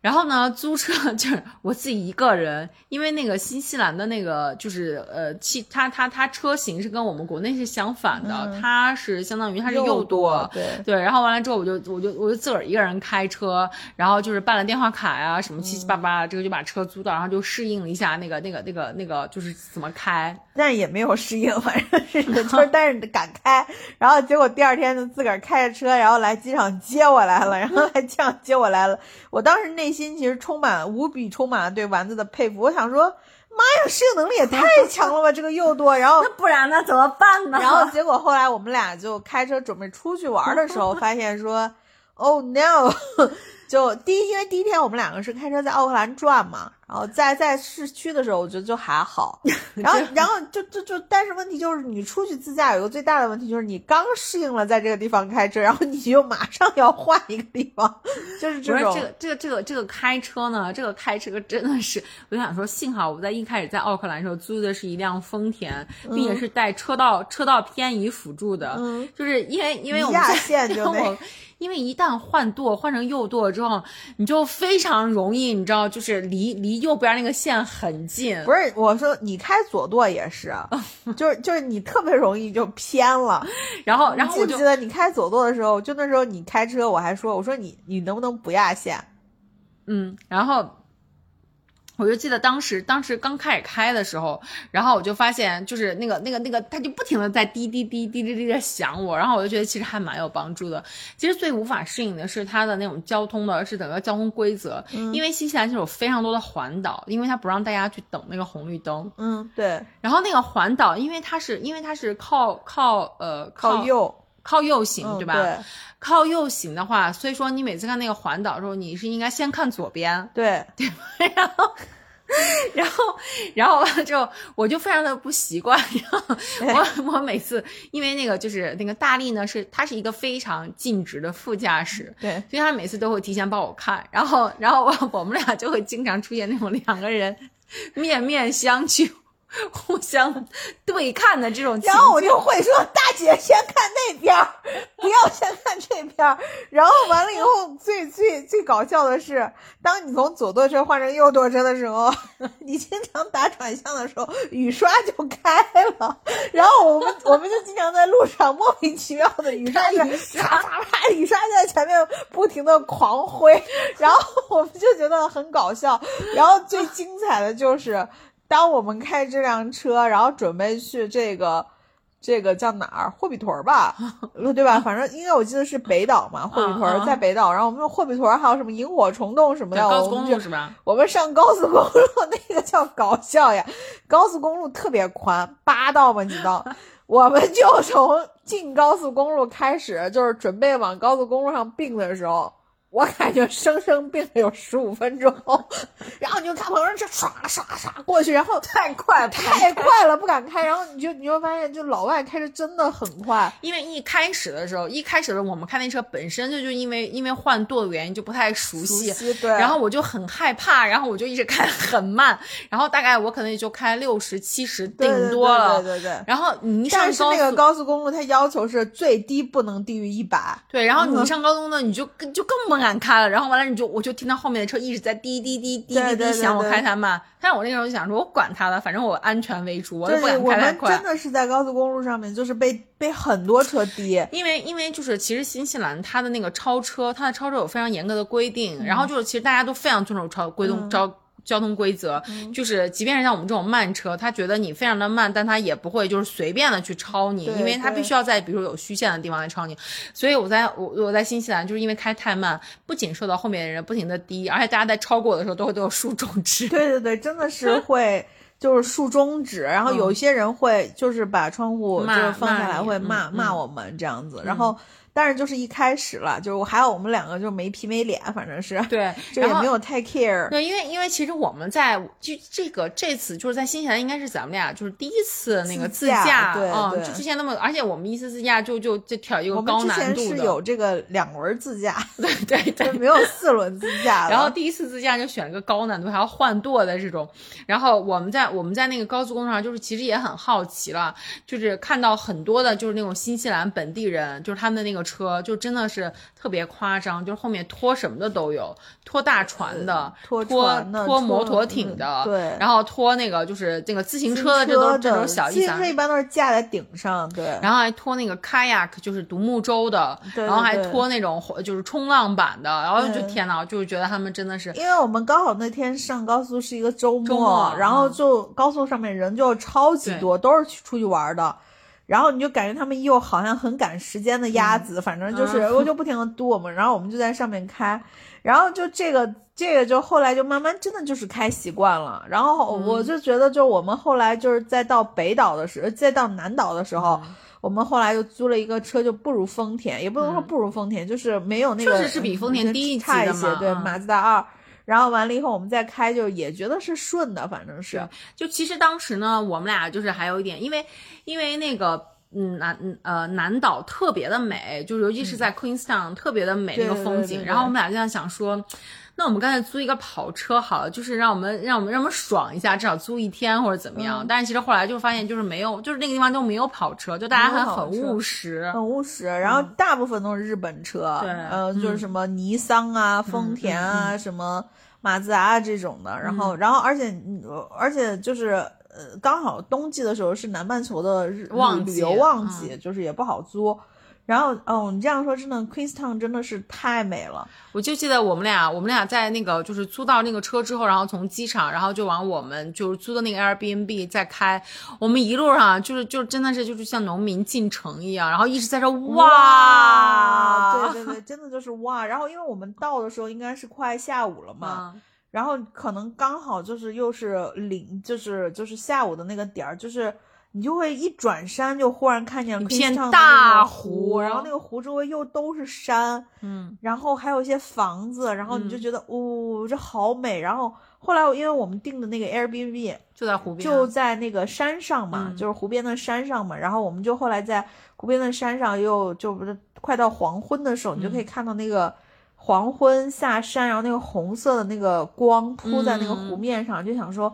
A: 然后呢，租车 就是我自己一个人，因为那个新西兰的那个就是呃汽，它它它车型是跟我们国内是相反的，
B: 嗯
A: 它是相当于它是
B: 右
A: 舵，
B: 对
A: 对。然后完了之后，我就我就我就自个儿一个人开车，然后就是办了电话卡呀、什么七七八八，这个就把车租到，然后就适应了一下那个那个那个那个就是怎么开，
B: 但是也没有适应，反正是就是 但是敢开，然后结果第二天就自个儿开着车，然后来机场接我来了，然后来机场接我来了。我当时内心其实充满无比充满了对丸子的佩服，我想说，妈呀，适应能力也太强了吧，这个又多。然后那
A: 不然呢怎么办呢
B: 然后结果后来我们俩就开车准备出去玩的时候，发现说，Oh no！就第一，因为第一天我们两个是开车在奥克兰转嘛，然后在在市区的时候，我觉得就还好。然后，然后就就就，但是问题就是你出去自驾有一个最大的问题就是你刚适应了在这个地方开车，然后你就马上要换一个地方，就是这种。
A: 这个这个这个这个开车呢，这个开车真的是，我就想说，幸好我在一开始在奥克兰的时候租的是一辆丰田，并且是带车道车道偏移辅助的，
B: 嗯
A: 就是因为因为我们在
B: 线就那
A: 因为我因为一旦换舵换成右舵之后，你就非常容易，你知道，就是离离右边那个线很近，
B: 不是我说，你开左舵也是，就是就是你特别容易就偏了。
A: 然后然后
B: 记不
A: 我
B: 记得你开左舵的时候，就那时候你开车，我还说，我说你你能不能不压线？
A: 嗯，然后我就记得当时当时刚开始开的时候，然后我就发现就是那个那个那个，它就不停的在滴滴滴滴滴滴的响我，然后我就觉得其实还蛮有帮助的。其实最无法适应的是它的那种交通的，是整个交通规则，因为新西兰是有非常多的环岛，因为它不让大家去等那个红绿灯，
B: 嗯，对，
A: 然后那个环岛，因为它是因为它是靠靠呃
B: 靠右，
A: 靠右行，
B: 嗯，
A: 对吧？
B: 对
A: 靠右行的话，所以说你每次看那个环岛的时候，你是应该先看左边，
B: 对，
A: 然后，然后，然后完了之后，我就非常的不习惯。然后我 我每次因为那个就是那个大力呢，是他是一个非常尽职的副驾驶，
B: 对，
A: 所以他每次都会提前帮我看。然后，然后我我们俩就会经常出现那种两个人面面相觑。互相对看的这种情，
B: 然后我就会说：“大姐先看那边儿，不要先看这边儿。”然后完了以后，最最最搞笑的是，当你从左舵车换成右舵车的时候，你经常打转向的时候，雨刷就开了。然后我们我们就经常在路上莫名其妙的雨刷是啪啪啪，雨刷在前面不停的狂挥，然后我们就觉得很搞笑。然后最精彩的就是。当我们开这辆车，然后准备去这个这个叫哪儿？霍比屯儿吧，对吧？反正应该我记得是北岛嘛，霍比屯儿在北岛。然后我们霍比屯儿还有什么萤火虫洞什么的，
A: 高速
B: 我们
A: 公路是吧？
B: 我们上高速公路 那个叫搞笑呀，高速公路特别宽，八道嘛几道，我们就从进高速公路开始，就是准备往高速公路上并的时候。我感觉生生病了有十五分钟，然后你就看旁边这唰唰唰过去，然后
A: 太快
B: 太快了，不敢开。然后你就你会发现，就老外开车真的很快。
A: 因为一开始的时候，一开始的时候我们开那车本身就就因为因为换舵的原因就不太熟悉，
B: 熟悉对
A: 然后我就很害怕，然后我就一直开很慢，然后大概我可能也就开六十七十顶多了，
B: 对对对对对
A: 然后你一上
B: 但是
A: 高速，
B: 那个高速公路它要求是最低不能低于一百。
A: 对，然后你上高速呢，你就更就更不敢开了。然后完了，你就我就听到后面的车一直在滴滴滴滴滴滴响，我开太慢。但是我那时候就想说，我管他了，反正我安全为主，我也不敢开太快。
B: 真的是在高速公路上面，就是被被很多车滴。
A: 因为因为就是其实新西兰它的那个超车，它的超车有非常严格的规定，然后就是其实大家都非常遵守超规定超。交通规则就是，即便是像我们这种慢车，他觉得你非常的慢，但他也不会就是随便的去超你，因为他必须要在比如有虚线的地方来超你。所以我在我我在新西兰就是因为开太慢，不仅受到后面的人不停的滴，而且大家在超过我的时候都会都有竖中指。
B: 对对对，真的是会就是竖中指，然后有一些人会就是把窗户就是放下来会骂骂我们这样子，然后。但是就是一开始了，就是我还有我们两个就没皮没脸，反正是
A: 对，
B: 就也没有太 care。
A: 对，因为因为其实我们在就这个这次就是在新西兰，应该是咱们俩就是第一次那个自驾，
B: 嗯，
A: 就之前那么，而且我们一次自驾就就就挑一个高难度
B: 的，是有这个两轮自驾，
A: 对对对，
B: 没有四轮自驾。
A: 然后第一次自驾就选了个高难度，还要换舵的这种。然后我们在我们在那个高速公路上，就是其实也很好奇了，就是看到很多的就是那种新西兰本地人，就是他们的那个车，就真的。是特别夸张，就是后面拖什么的都有，拖大船的，拖
B: 拖
A: 拖摩托艇的，
B: 对，
A: 然后拖那个就是那个自行车
B: 的，
A: 这都这种小意思。自
B: 行车一般都是架在顶上，对。
A: 然后还拖那个 kayak，就是独木舟的，然后还拖那种就是冲浪板的，然后就天呐，就是觉得他们真的是，
B: 因为我们刚好那天上高速是一个周末，然后就高速上面人就超级多，都是去出去玩的。然后你就感觉他们又好像很赶时间的鸭子，反正就是 我就不停的嘟我们，然后我们就在上面开，然后就这个这个就后来就慢慢真的就是开习惯了，然后我就觉得就我们后来就是在到北岛的时候，再到南岛的时候，我们后来又租了一个车，就不如丰田，也不能说不如丰田，就是没有那个
A: 确实是比丰田低
B: 差一些，对，马自达二。然后完了以后，我们再开，就也觉得是顺的，反正是。
A: 就其实当时呢，我们俩就是还有一点，因为因为那个嗯南呃南岛特别的美，就是尤其是在 Queenstown 特别的美那个风景。然后我们俩就在想说。那我们刚才租一个跑车好了，就是让我们让我们让我们爽一下，至少租一天或者怎么样。但是其实后来就发现，就是没有，就是那个地方都没有跑车，就大家很很务实，
B: 很务实。然后大部分都是日本车，
A: 对，
B: 呃，就是什么尼桑啊、丰田啊、什么马自达这种的。然后，然后而且而且就是呃，刚好冬季的时候是南半球的日旅游旺季，就是也不好租。然后，哦，你这样说真的，Queenstown 真的是太美了。
A: 我就记得我们俩，我们俩在那个就是租到那个车之后，然后从机场，然后就往我们就是租的那个 Airbnb 在开。我们一路上就是就真的是就是像农民进城一样，然后一直在说哇，
B: 对对对，真的就是哇。然后因为我们到的时候应该是快下午了嘛，然后可能刚好就是又是零，就是就是下午的那个点儿，就是。你就会一转山，就忽然看见一
A: 片大湖，
B: 然后那个湖周围又都是山，
A: 嗯，
B: 然后还有一些房子，然后你就觉得，哦，这好美。然后后来，因为我们订的那个 Airbnb
A: 就在湖边，
B: 就在那个山上嘛，就是湖边的山上嘛。然后我们就后来在湖边的山上，又就不是快到黄昏的时候，你就可以看到那个黄昏下山，然后那个红色的那个光铺在那个湖面上，就想说。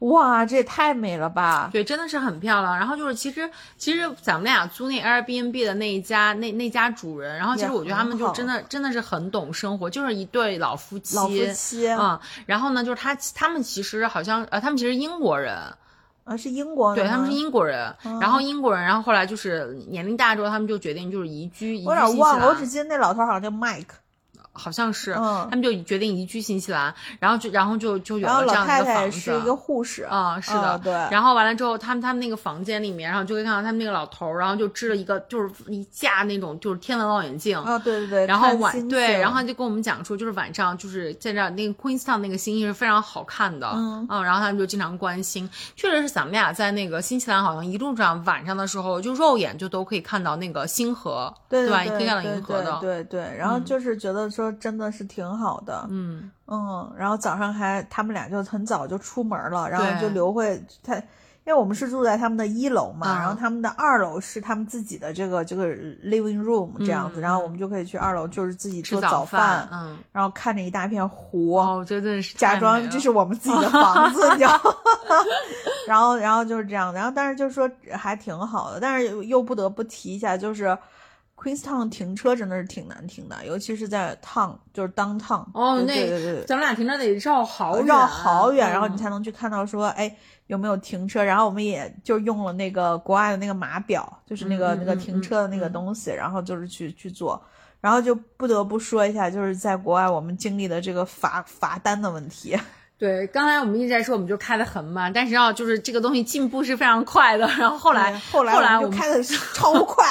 B: 哇，这也太美了吧！
A: 对，真的是很漂亮。然后就是，其实其实咱们俩租那 Airbnb 的那一家，那那家主人，然后其实我觉得他们就真的真的是很懂生活，就是一对老夫妻。
B: 老夫妻
A: 啊，然后呢，就是他他们其实好像呃，他们其实英国人
B: 啊，是英国，
A: 对他们是英国人。然后英国人，然后后来就是年龄大之后，他们就决定就是移居。
B: 我有点忘了，我只记得那老头好像叫 Mike。
A: 好像是，他们就决定移居新西兰，然后就然后就就有了这样
B: 的
A: 一个房子。
B: 是一个护士
A: 啊，是的，
B: 对。
A: 然后完了之后，他们他们那个房间里面，然后就可以看到他们那个老头，然后就支了一个就是一架那种就是天文望远镜
B: 啊，对对对。
A: 然后晚对，然后就跟我们讲说，就是晚上就是在这那个 Queenstown 那个星星是非常好看的，嗯，然后他们就经常关心。确实是咱们俩在那个新西兰，好像一路上晚上的时候，就肉眼就都可以看到那个星河，
B: 对
A: 吧？可以看到银河的，
B: 对对。然后就是觉得说真的是挺。好的，
A: 嗯
B: 嗯，然后早上还他们俩就很早就出门了，然后就刘慧他，因为我们是住在他们的一楼嘛，然后他们的二楼是他们自己的这个这个 living room 这样子，然后我们就可以去二楼，就是自己做
A: 早
B: 饭，
A: 嗯，
B: 然后看着一大片湖，
A: 哦，真的是
B: 假装这是我们自己的房子，你知道吗？然后然后就是这样，然后但是就是说还挺好的，但是又不得不提一下，就是。Queenstown 停车真的是挺难停的，尤其是在 town，就是 downtown。
A: 哦，那
B: 对对对对，
A: 咱们俩停车得绕好远，
B: 绕好远，然后你
A: 嗯
B: 才能去看到说，哎，有没有停车。然后我们也就用了那个国外的那个码表，就是那个、那个停车的那个
A: 嗯
B: 东西，然后就是去去做。然后就不得不说一下，就是在国外我们经历的这个罚罚单的问题。
A: 对，刚才我们一直在说，我们就开的很慢，但是要就是这个东西进步是非常快的。然后后来，
B: 后来
A: 后来我们
B: 开的超快。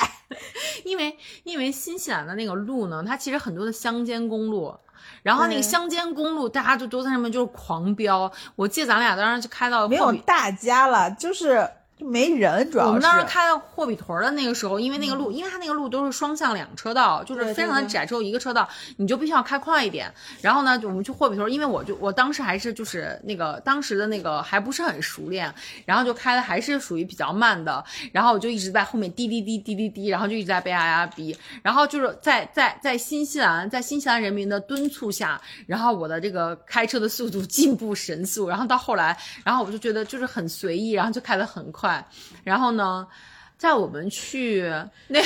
A: 因为因为新西兰的那个路呢，它其实很多的乡间公路，然后那个乡间公路大家就都在上面就是狂飙。我记得咱俩当时就开到
B: 没，有大家了，就是就没人，主要是。
A: 我们当时开到霍比屯儿的那个时候，因为那个路，因为它那个路都是双向两车道，就是非常的窄，只有一个车道，你就必须要开快一点。然后呢，就我们去霍比屯儿，因为我就我当时还是就是那个当时的那个还不是很熟练，然后就开的还是属于比较慢的，然后我就一直在后面滴滴滴滴滴滴，然后就一直在被大家逼，然后就是在在在新西兰，在新西兰人民的敦促下，然后我的这个开车的速度进步神速，然后到后来，然后我就觉得就是很随意，然后就开得很快，然后呢。在我们去那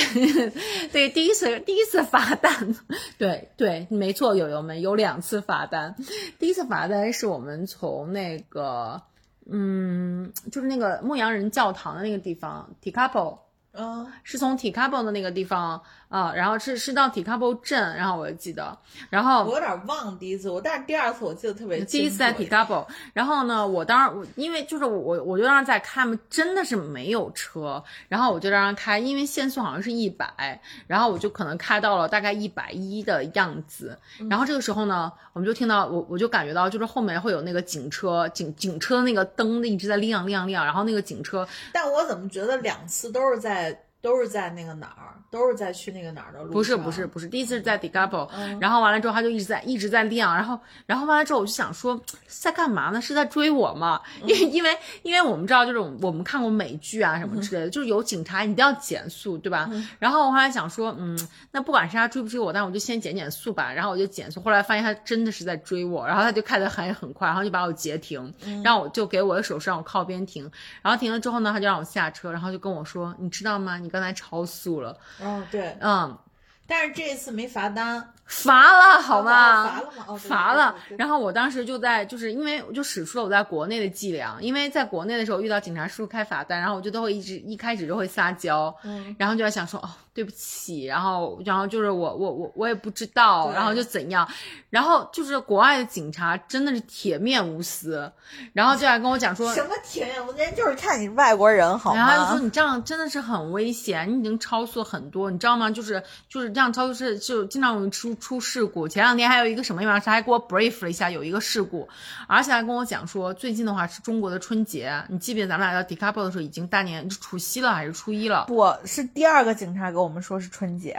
A: 对第一次第一次罚单，对对，没错，友友们有两次罚单。第一次罚单是我们从那个嗯，就是那个牧羊人教堂的那个地方 t i k a p o
B: 嗯，
A: 是从 t i k a p o 的那个地方啊、然后是是到 t i k a p o 镇，然后我就记得，然后
B: 我有点忘第一次，我但是第二次我记得特别清楚。
A: 第一次在 t i k a p o 然后呢，我当时我因为就是我我我就让他在开嘛，真的是没有车，然后我就让他开，因为限速好像是一百，然后我就可能开到了大概一百一的样子，然后这个时候呢，我们就听到我我就感觉到就是后面会有那个警车警警车那个灯一直在亮亮亮，然后那个警车
B: 但我怎么觉得两次都是在都是在那个哪儿，都是在去那个哪儿的路上？
A: 不是不是不是，第一次是在 d i g a b o
B: 嗯
A: 然后完了之后他就一直在一直在亮，然后然后完了之后我就想说在干嘛呢？是在追我吗？因为因为因为我们知道就是我们看过美剧啊什么之类的，就是有警察你一定要减速，对吧？然后我后来想说，嗯，那不管是他追不追我，但我就先减减速吧。然后我就减速，后来发现他真的是在追我，然后他就开得还很快，然后就把我截停，然后我就给我的手势让我靠边停，然后停了之后呢，他就让我下车，然后就跟我说，你知道吗？你刚才超速了，
B: 哦对，
A: 嗯。
B: 但是这一次没罚单，
A: 罚了好吗？
B: 罚了
A: 然后我当时就在，就是因为我就使出了我在国内的伎俩，因为在国内的时候遇到警察叔叔开罚单，然后我就都会一直一开始就会撒娇，
B: 嗯，
A: 然后就在想说哦对不起，然后然后就是我我我我也不知道，然后就怎样，然后就是国外的警察真的是铁面无私，然后就来跟我讲说
B: 什么铁面无私人就是看你外国人好
A: 然后他就说？你这样真的是很危险，你已经超速很多，你知道吗？就是就是这样超速是就经常容易出出事故。前两天还有一个什么地方，他还给我 brief 了一下，有一个事故，而且还跟我讲说，最近的话是中国的春节，你记不记得咱们俩到 d i c a p o 的时候已经大年除夕了还是初一了？
B: 不是第二个警察给我们说是春节，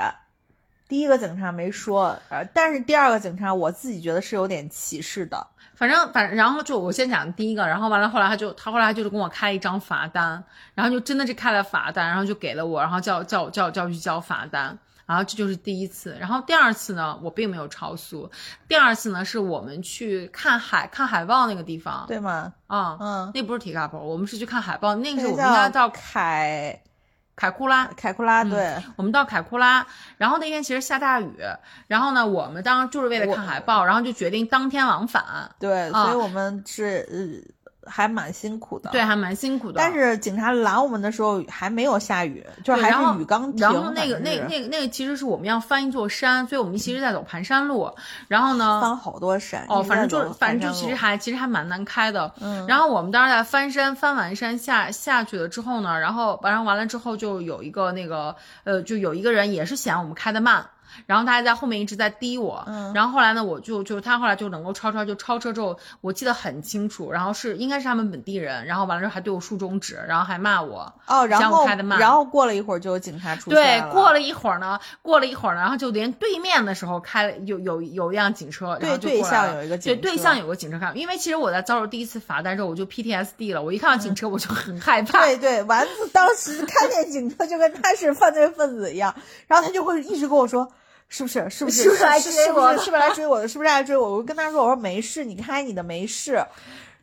B: 第一个警察没说，呃，但是第二个警察我自己觉得是有点歧视的。
A: 反正反正，然后就我先讲第一个，然后完了，后来他就他后来就是跟我开了一张罚单，然后就真的是开了罚单，然后就给了我，然后叫叫叫叫我去交罚单，然后这就是第一次，然后第二次呢，我并没有超速，第二次呢是我们去看海看海报那个地方，
B: 对吗？
A: 啊、
B: 嗯，
A: 那不是提卡坡，我们是去看海报，那个是我们
B: 那
A: 应该到
B: 凯
A: 凯库拉，
B: 凯库拉，
A: 嗯
B: 对，
A: 我们到凯库拉，然后那天其实下大雨，然后呢，我们当时就是为了看海报，然后就决定当天往返，
B: 对，
A: 啊
B: 所以我们是呃还蛮辛苦的。
A: 对，，还蛮辛苦的。
B: 但是警察拦我们的时候还没有下雨，就是还是雨刚停。
A: 然后那个那那个那个其实是我们要翻一座山，所以我们其实在走盘山路。然后呢，
B: 翻好多山。
A: 哦，反正就是反正就其实还其实还蛮难开的。
B: 嗯
A: 然后我们当时在翻山，翻完山下下去了之后呢，然后完了完了之后就有一个那个呃，就有一个人也是嫌我们开的慢。然后他还在后面一直在滴我，
B: 嗯
A: 然后后来呢，我就就他后来就能够超车，就超车之后，我记得很清楚，然后是应该是他们本地人，然后完了之后还对我竖中指，然后还骂我，
B: 哦，然后
A: 开的骂
B: 然后过了一会儿就有警察出
A: 对
B: 现，对。
A: 过了一会儿呢，过了一会儿呢，然后就连对面的时候开了有有有一辆警车，然后就
B: 对对
A: 过来了
B: 向有一个
A: 对
B: 警车
A: 对象有个警车看，因为其实我在遭受第一次罚单之后，我就 PTSD 了，我一看到警车我就很害怕。
B: 对对，丸子当时看见警车就跟他是犯罪分子一样，然后他就会一直跟我说。是不是？是不是？
A: 是不是来
B: 是
A: 追我
B: 是不是？是不是来追我的？是不是来追我？我跟他说：“我说没事，你开你的没事。”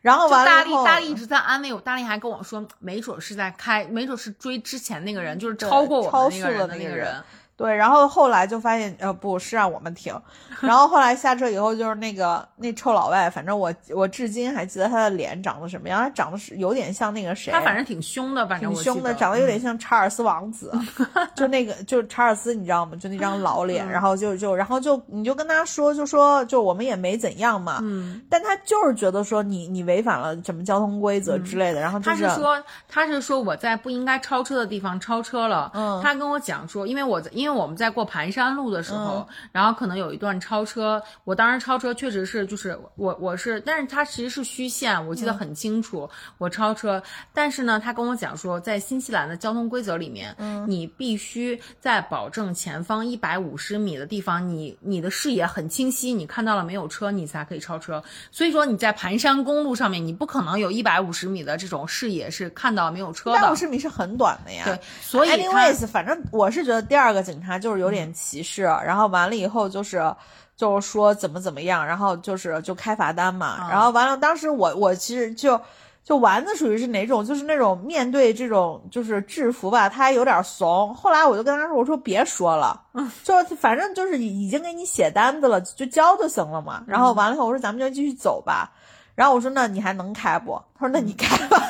B: 然后
A: 大力
B: 完了以后，
A: 大力一直在安慰我，大力还跟我说，没准是在开，没准是追之前那个人，就是超过我们那个人的那个人。
B: 对，然后后来就发现，呃，不是让我们停。然后后来下车以后，就是那个那臭老外，反正我我至今还记得他的脸长得什么样，他长得是有点像那个谁，
A: 他反正挺凶的，反正
B: 挺凶的，长得有点像查尔斯王子，就那个就查尔斯，你知道吗？就那张老脸，然后就就然后就你就跟他说，就说就我们也没怎样嘛，
A: 嗯，
B: 但他就是觉得说你你违反了什么交通规则之类的，然后
A: 他是说他是说我在不应该超车的地方超车了，
B: 嗯，
A: 他跟我讲说，因为我在因为我们在过盘山路的时候，然后可能有一段超车，我当时超车确实是就是我我是，但是它其实是虚线，我记得很清楚，我超车，但是呢，他跟我讲说，在新西兰的交通规则里面，
B: 嗯，
A: 你必须在保证前方一百五十米的地方，你你的视野很清晰，你看到了没有车，你才可以超车。所以说你在盘山公路上面，你不可能有一百五十米的这种视野是看到没有车的，
B: 一百五十米是很短的呀。
A: 对，所以
B: anyways，反正我是觉得第二个警察就是有点歧视，然后完了以后就是就是说怎么怎么样，然后就是就开罚单嘛，然后完了，当时我我其实就就丸子属于是哪种，就是那种面对这种就是制服吧，他还有点怂。后来我就跟他说，我说别说了，就反正就是已经给你写单子了，就交就行了嘛。然后完了以后，我说咱们就继续走吧。然后我说那你还能开不？他说那你开吧。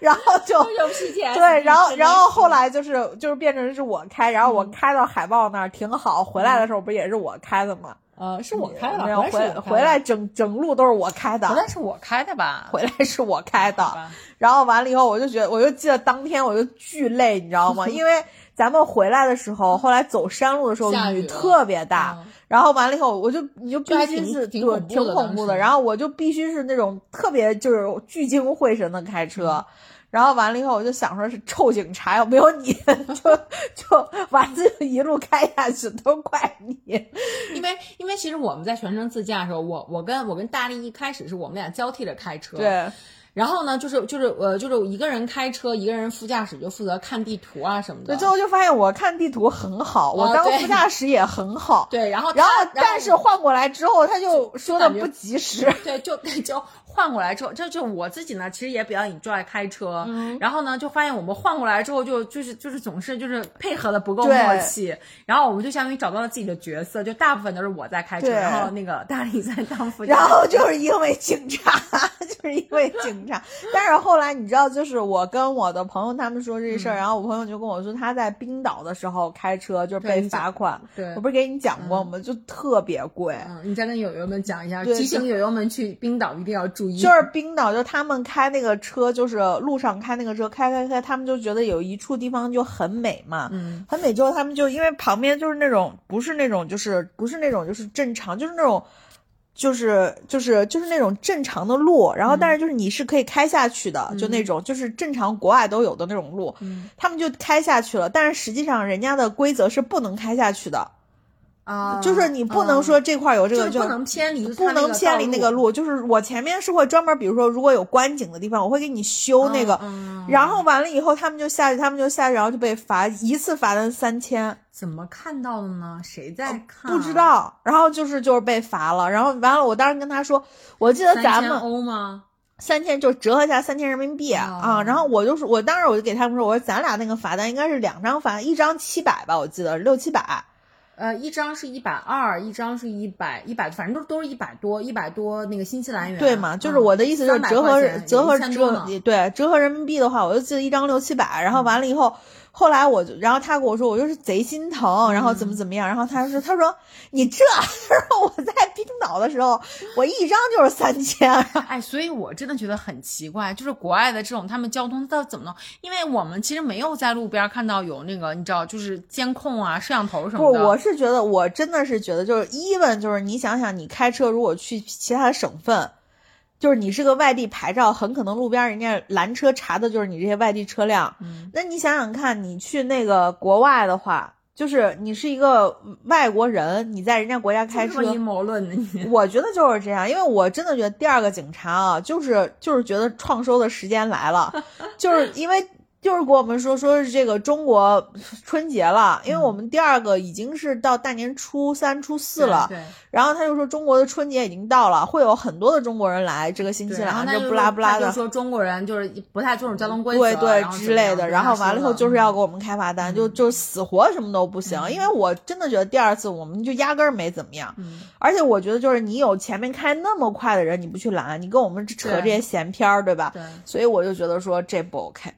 B: 然后就对，然后然后后来就是就是变成是我开，然后我开到海豹那儿挺好，回来的时候不也是我开的吗？
A: 呃，是我开的，
B: 没有回回来整整路都是我开的，
A: 回来是我开的吧？
B: 回来是我开的，然后完了以后我就觉得，我就记得当天我就巨累，你知道吗？因为咱们回来的时候，后来走山路的时候雨特别大，然后完了以后我就你就必须是
A: 挺
B: 挺恐怖的，然后我就必须是那种特别就是聚精会神的开车。然后完了以后，我就想说，是臭警察，要没有你 就就完子就一路开下去，都怪你。
A: 因为因为其实我们在全程自驾的时候，我我跟我跟大力一开始是我们俩交替着开车。
B: 对。
A: 然后呢，就是就是呃，就是一个人开车，一个人副驾驶就负责看地图啊什么的。
B: 对，最后就发现我看地图很好，我当副驾驶也很好。
A: 对，然后
B: 然后但是换过来之后，他就说的不及时。
A: 对，就 就换过来之后，这就我自己呢，其实也比较 enjoy 开车。嗯。然后呢，就发现我们换过来之后，就就是就是总是就是配合的不够默契。然后我们就相当于找到了自己的角色，就大部分都是我在开车，然后那个大力在当副驾。
B: 然后就是因为警察，就是因为警察。但是后来你知道，就是我跟我的朋友他们说这事儿，然后我朋友就跟我说，他在冰岛的时候开车就是被罚款。
A: 对，
B: 我不是给你讲过吗？就特别贵。
A: 嗯，你再跟友友们讲一下，提醒友友们去冰岛一定要注意。
B: 就是冰岛，就他们开那个车，就是路上开那个车，开开开，他们就觉得有一处地方就很美嘛，
A: 嗯，
B: 很美之后，他们就因为旁边就是那种不是那种就是不是那种就是正常，就是那种。就是就是就是那种正常的路，然后但是就是你是可以开下去的，就那种就是正常国外都有的那种路，他们就开下去了。但是实际上人家的规则是不能开下去的，
A: 啊，
B: 就是你不能说这块有这个
A: 就不能偏离，
B: 不能偏离那个路。就是我前面是会专门，比如说如果有观景的地方，我会给你修那个，然后完了以后他们就下去，他们就下去，然后就被罚一次罚单三千。
A: 怎么看到的呢？谁在看？
B: 不知道。然后就是就是被罚了。然后完了，我当时跟他说，我记得咱们
A: 欧吗？
B: 三千就折合下三千人民币啊。然后我就是我当时我就给他们说，我说咱俩那个罚单应该是两张罚单，一张七百吧，我记得六七百。
A: 呃，一张是一百二，一张是一百一百，反正都都是一百多，一百多那个新西兰元。
B: 对嘛？就是我的意思就是折合折合折对折合人民币的话，我就记得一张六七百。然后完了以后。后来我就，然后他跟我说，我就是贼心疼，然后怎么怎么样，然后他说，他说你这，然后我在冰岛的时候，我一张就是三千，
A: 哎，所以我真的觉得很奇怪，就是国外的这种他们交通到底怎么弄？因为我们其实没有在路边看到有那个，你知道，就是监控啊、摄像头什么
B: 的。不，我是觉得，我真的是觉得，就是一问，就是你想想，你开车如果去其他的省份。就是你是个外地牌照，很可能路边人家拦车查的就是你这些外地车辆。
A: 嗯，
B: 那你想想看，你去那个国外的话，就是你是一个外国人，你在人家国家开车，
A: 阴谋论呢？你
B: 我觉得就是这样，因为我真的觉得第二个警察啊，就是就是觉得创收的时间来了，就是因为就是给我们说，说是这个中国春节了，因为我们第二个已经是到大年初三、初四了，
A: 对，
B: 然后他就说中国的春节已经到了，会有很多的中国人来这个新西兰，就
A: 他就
B: 不拉不拉的
A: 就，说中国人就是不太遵守交通规则，
B: 对对之类的，然后完了以后就是要给我们开罚单，就
A: 嗯
B: 就死活什么都不行，
A: 嗯
B: 因为我真的觉得第二次我们就压根儿没怎么样，
A: 嗯
B: 而且我觉得就是你有前面开那么快的人，你不去拦，你跟我们扯这些闲篇儿，对吧？
A: 对，
B: 所以我就觉得说这不 OK。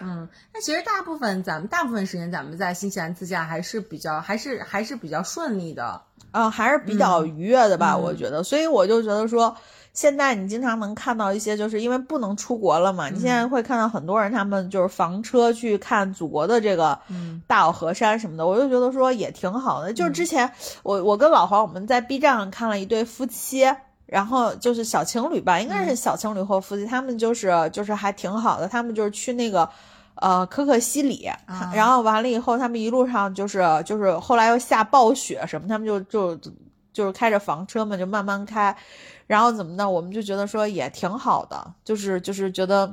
A: 嗯，那其实大部分咱们大部分时间咱们在新西兰自驾还是比较还是还是比较顺利的，
B: 啊，还是比较愉悦的吧，
A: 嗯
B: 我觉得，所以我就觉得说，现在你经常能看到一些，就是因为不能出国了嘛，你现在会看到很多人他们就是房车去看祖国的这个
A: 嗯
B: 大好河山什么的，我就觉得说也挺好的。就是之前我我跟老黄我们在 B 站上看了一对夫妻。然后就是小情侣吧，应该是小情侣或夫妻，他们就是就是还挺好的，他们就是去那个，呃，可可西里，
A: 啊
B: 然后完了以后，他们一路上就是就是后来又下暴雪什么，他们就就就是开着房车嘛，就慢慢开，然后怎么的，我们就觉得说也挺好的，就是就是觉得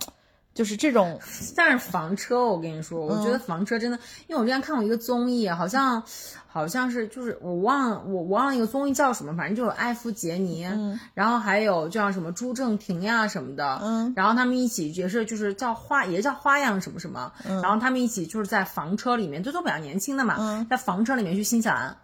B: 就是这种
A: 但是房车，我跟你说，我
B: 嗯
A: 觉得房车真的，因为我之前看过一个综艺，好像好像是就是我忘了我忘了一个综艺叫什么，反正就有艾夫杰尼，
B: 嗯。
A: 然后还有就像什么朱正廷呀什么的，
B: 嗯。
A: 然后他们一起也是就是叫花也叫花样什么什么，
B: 嗯。
A: 然后他们一起就是在房车里面，就都比较年轻的嘛，
B: 嗯。
A: 在房车里面去新西兰。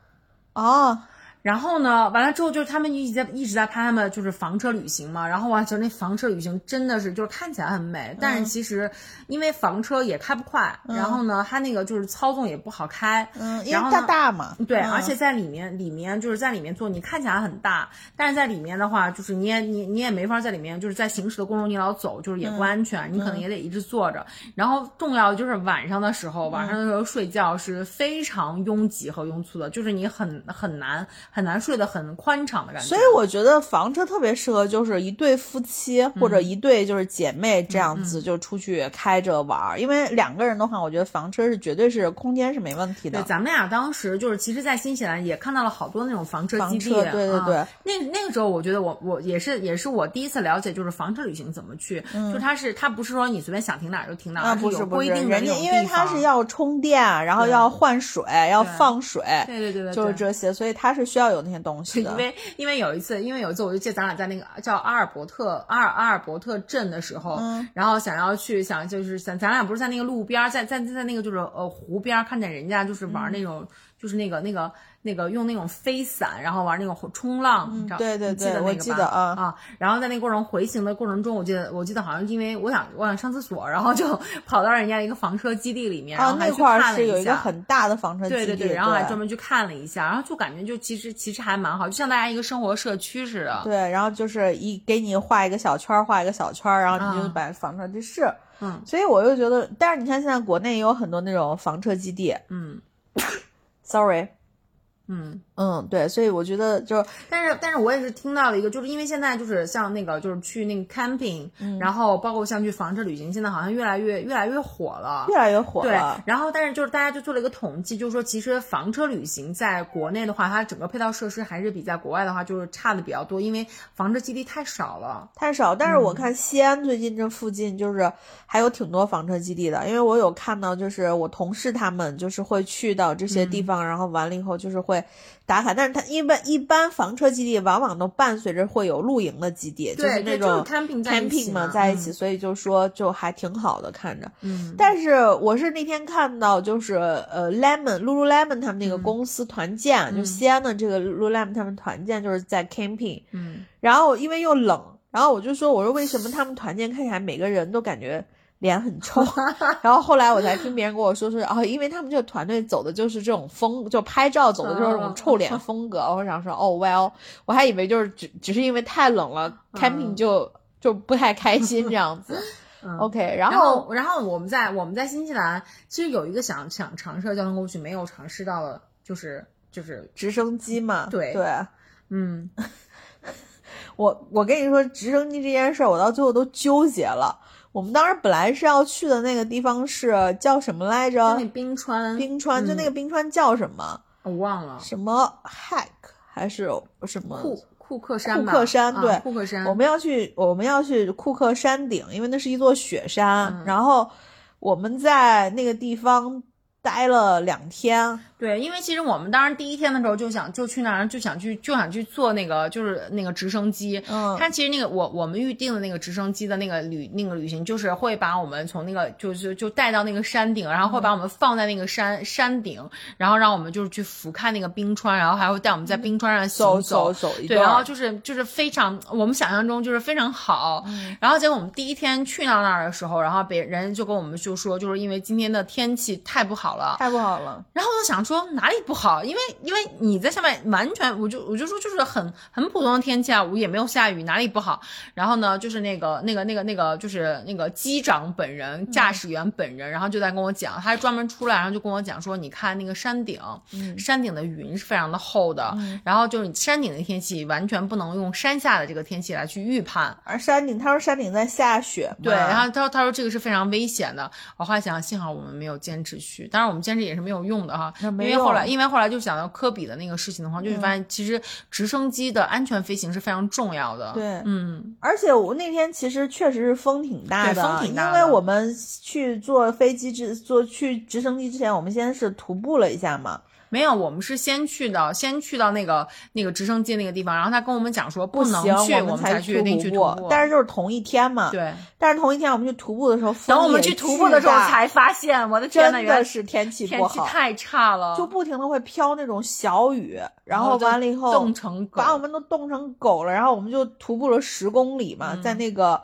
B: 哦，
A: 然后呢，完了之后就是他们一直在一直在拍他们就是房车旅行嘛，然后哇，就那房车旅行真的是就是看起来很美，但是其实因为房车也开不快，然后呢，它那个就是操纵也不好开，
B: 嗯，因为大
A: 然后呢
B: 大嘛，
A: 对，
B: 嗯。
A: 而且在里面，里面就是在里面坐，你看起来很大，但是在里面的话，就是你也你你也没法在里面，就是在行驶的过程中你老走，就是也不安全，你可能也得一直坐着。然后重要的就是晚上的时候，晚上的时候睡觉是非常拥挤和拥簇的，就是你很很难很难睡得很宽敞的感觉。
B: 所以我觉得房车特别适合，就是一对夫妻或
A: 嗯
B: 者一对就是姐妹这样子就出去开着玩儿，因为两个人的话，我觉得房车是绝对是空间是没问题的
A: 对，
B: 的。
A: 咱们俩当时就是，其实，在新西兰也看到了好多那种房车基地。
B: 房车对对对
A: 啊那那个时候，我觉得我我也是也是我第一次了解，就是房车旅行怎么去。就它是它不是说你随便想停哪儿就停哪儿，
B: 嗯啊，不是不
A: 定的
B: 人家因为它是要充电，然后要换水，要放水，
A: 对对对对，
B: 就是。这些，所以它是需要有那些东西的。
A: 因为因为有一次，因为有一次我就记得咱俩在那个叫阿尔伯特阿尔阿尔伯特镇的时候，
B: 嗯
A: 然后想要去想就是咱咱俩不是在那个路边儿，在在在那个就是呃湖边儿看见人家就是
B: 嗯
A: 玩那种、就是那个那个那个用那种飞伞，然后玩那种冲浪，你知道？
B: 嗯对对
A: 你记得
B: 对我
A: 那个吧
B: 记得啊
A: 啊，然后在那过程回行的过程中，我记得我记得好像因为我想我想上厕所，然后就跑到人家一个房车基地里面，然
B: 啊，
A: 后还去
B: 那块是有一个很大的房车基地，
A: 对对对，然后还专门去看了一下，然后就感觉就其实其实还蛮好，就像大家一个生活社区似的。
B: 对，然后就是一给你画一个小圈儿，画一个小圈儿，然后你就
A: 嗯
B: 把房车去试。
A: 嗯
B: 所以我又觉得，但是你看现在国内也有很多那种房车基地
A: 嗯
B: ，sorry，
A: 嗯，
B: 嗯，对，所以我觉得就
A: 但是但是我也是听到了一个，就是因为现在就是像那个就是去那个 camping，、然后包括像去房车旅行，现在好像越来越越来越火了。
B: 越来越火
A: 对
B: 了，。
A: 然后但是就是大家就做了一个统计，就是说其实房车旅行在国内的话，它整个配套设施还是比在国外的话就是差的比较多，因为房车基地太少了。
B: 太少，但是我看西安最近这附近就是还有挺多房车基地的，因为我有看到，就是我同事他们就是会去到这些地方，然后完了以后就是会打卡，但是他一般一般房车基地往往都伴随着会有露营的基地，
A: 就
B: 是那种
A: camping
B: 嘛
A: 嘛
B: 在一起，所以就说就还挺好的看着。
A: 嗯，
B: 但是我是那天看到，就是呃，Lemon Lululemon 他们那个公司团建，就西安的这个 Lululemon 他们团建就是在 camping，
A: 嗯。
B: 然后因为又冷，然后我就说，我说为什么他们团建看起来每个人都感觉脸很臭？然后后来我才听别人跟我说是哦，因为他们这个团队走的就是这种风，就拍照走的就是这种臭脸风格。我想说哦，well，我还以为就是只只是因为太冷了，camping 就就不太开心这样子。
A: 嗯
B: OK，
A: 然
B: 然后
A: 后，然后我们在我们在新西兰，其实有一个想想尝试的交通工具，没有尝试到的，就是就是，
B: 直升机嘛，
A: 对
B: 对。
A: 嗯，
B: 我我跟你说，直升机这件事儿，我到最后都纠结了。我们当时本来是要去的那个地方是叫什么来着
A: 那？冰川，
B: 冰川，就那
A: 嗯
B: 个冰川叫什么？
A: 我忘了，
B: 什么 hack 还是什么？
A: 库库克山，
B: 库克山
A: 啊
B: 对
A: 库克山，
B: 我们要去，我们要去库克山顶，因为那是一座雪山。
A: 嗯
B: 然后我们在那个地方待了两天，
A: 对，因为其实我们当时第一天的时候就想就去那儿就想去就想去坐那个就是那个直升机，
B: 嗯。
A: 它其实那个我我们预定的那个直升机的那个旅那个旅行，就是会把我们从那个就是就带到那个山顶，然后会把我们放在那个山山顶，然后让我们就是去俯瞰那个冰川，然后还会带我们在冰川上
B: 走
A: 行走。对，
B: 走一。段，
A: 然后就是就是非常我们想象中就是非常好，
B: 嗯。
A: 然后结果我们第一天去到那儿的时候，然后别人就跟我们就说，就是因为今天的天气太不好了，
B: 太不好了。
A: 然后我就想说哪里不好，因为因为你在下面完全，我就我就说就是很很普通的天气啊，我也没有下雨，哪里不好？然后呢，就是那个那个那个那个就是那个机长本人，驾驶员本人，然后就在跟我讲，他专门出来，然后就跟我讲说，你看那个山顶，山顶的云是非常的厚的，然后就是你山顶的天气完全不能用山下的这个天气来去预判。
B: 而山顶，他说山顶在下雪，
A: 对，然后他说他说这个是非常危险的。我后来想，幸好我们没有坚持去，当然我们坚持也是没有用的哈，因
B: 没用
A: 为后来因为后来就想到科比的那个事情的话，就会发现其实直升机的安全飞行是非常重要的。
B: 对。
A: 嗯，
B: 而且我那天其实确实是风挺大的，
A: 风挺大的
B: 因为我们去坐飞机之坐去直升机之前，我们先是徒步了一下嘛，
A: 没有，我们是先去的先去到那个那个直升机那个地方，然后他跟我们讲说不能
B: 行，
A: 去，
B: 我
A: 们才
B: 去
A: 决定去
B: 徒
A: 步。
B: 但是就是同一天嘛，
A: 对，
B: 但是同一天我们去徒步的时候，
A: 等我们去徒步的时候才发现，我的天呐，
B: 真的是天气
A: 天气太差了，
B: 就不停的会飘那种小雨，然后完了以后
A: 冻成狗
B: 把我们都冻成狗了，然后我们就徒步了十公里嘛，
A: 嗯
B: 在那个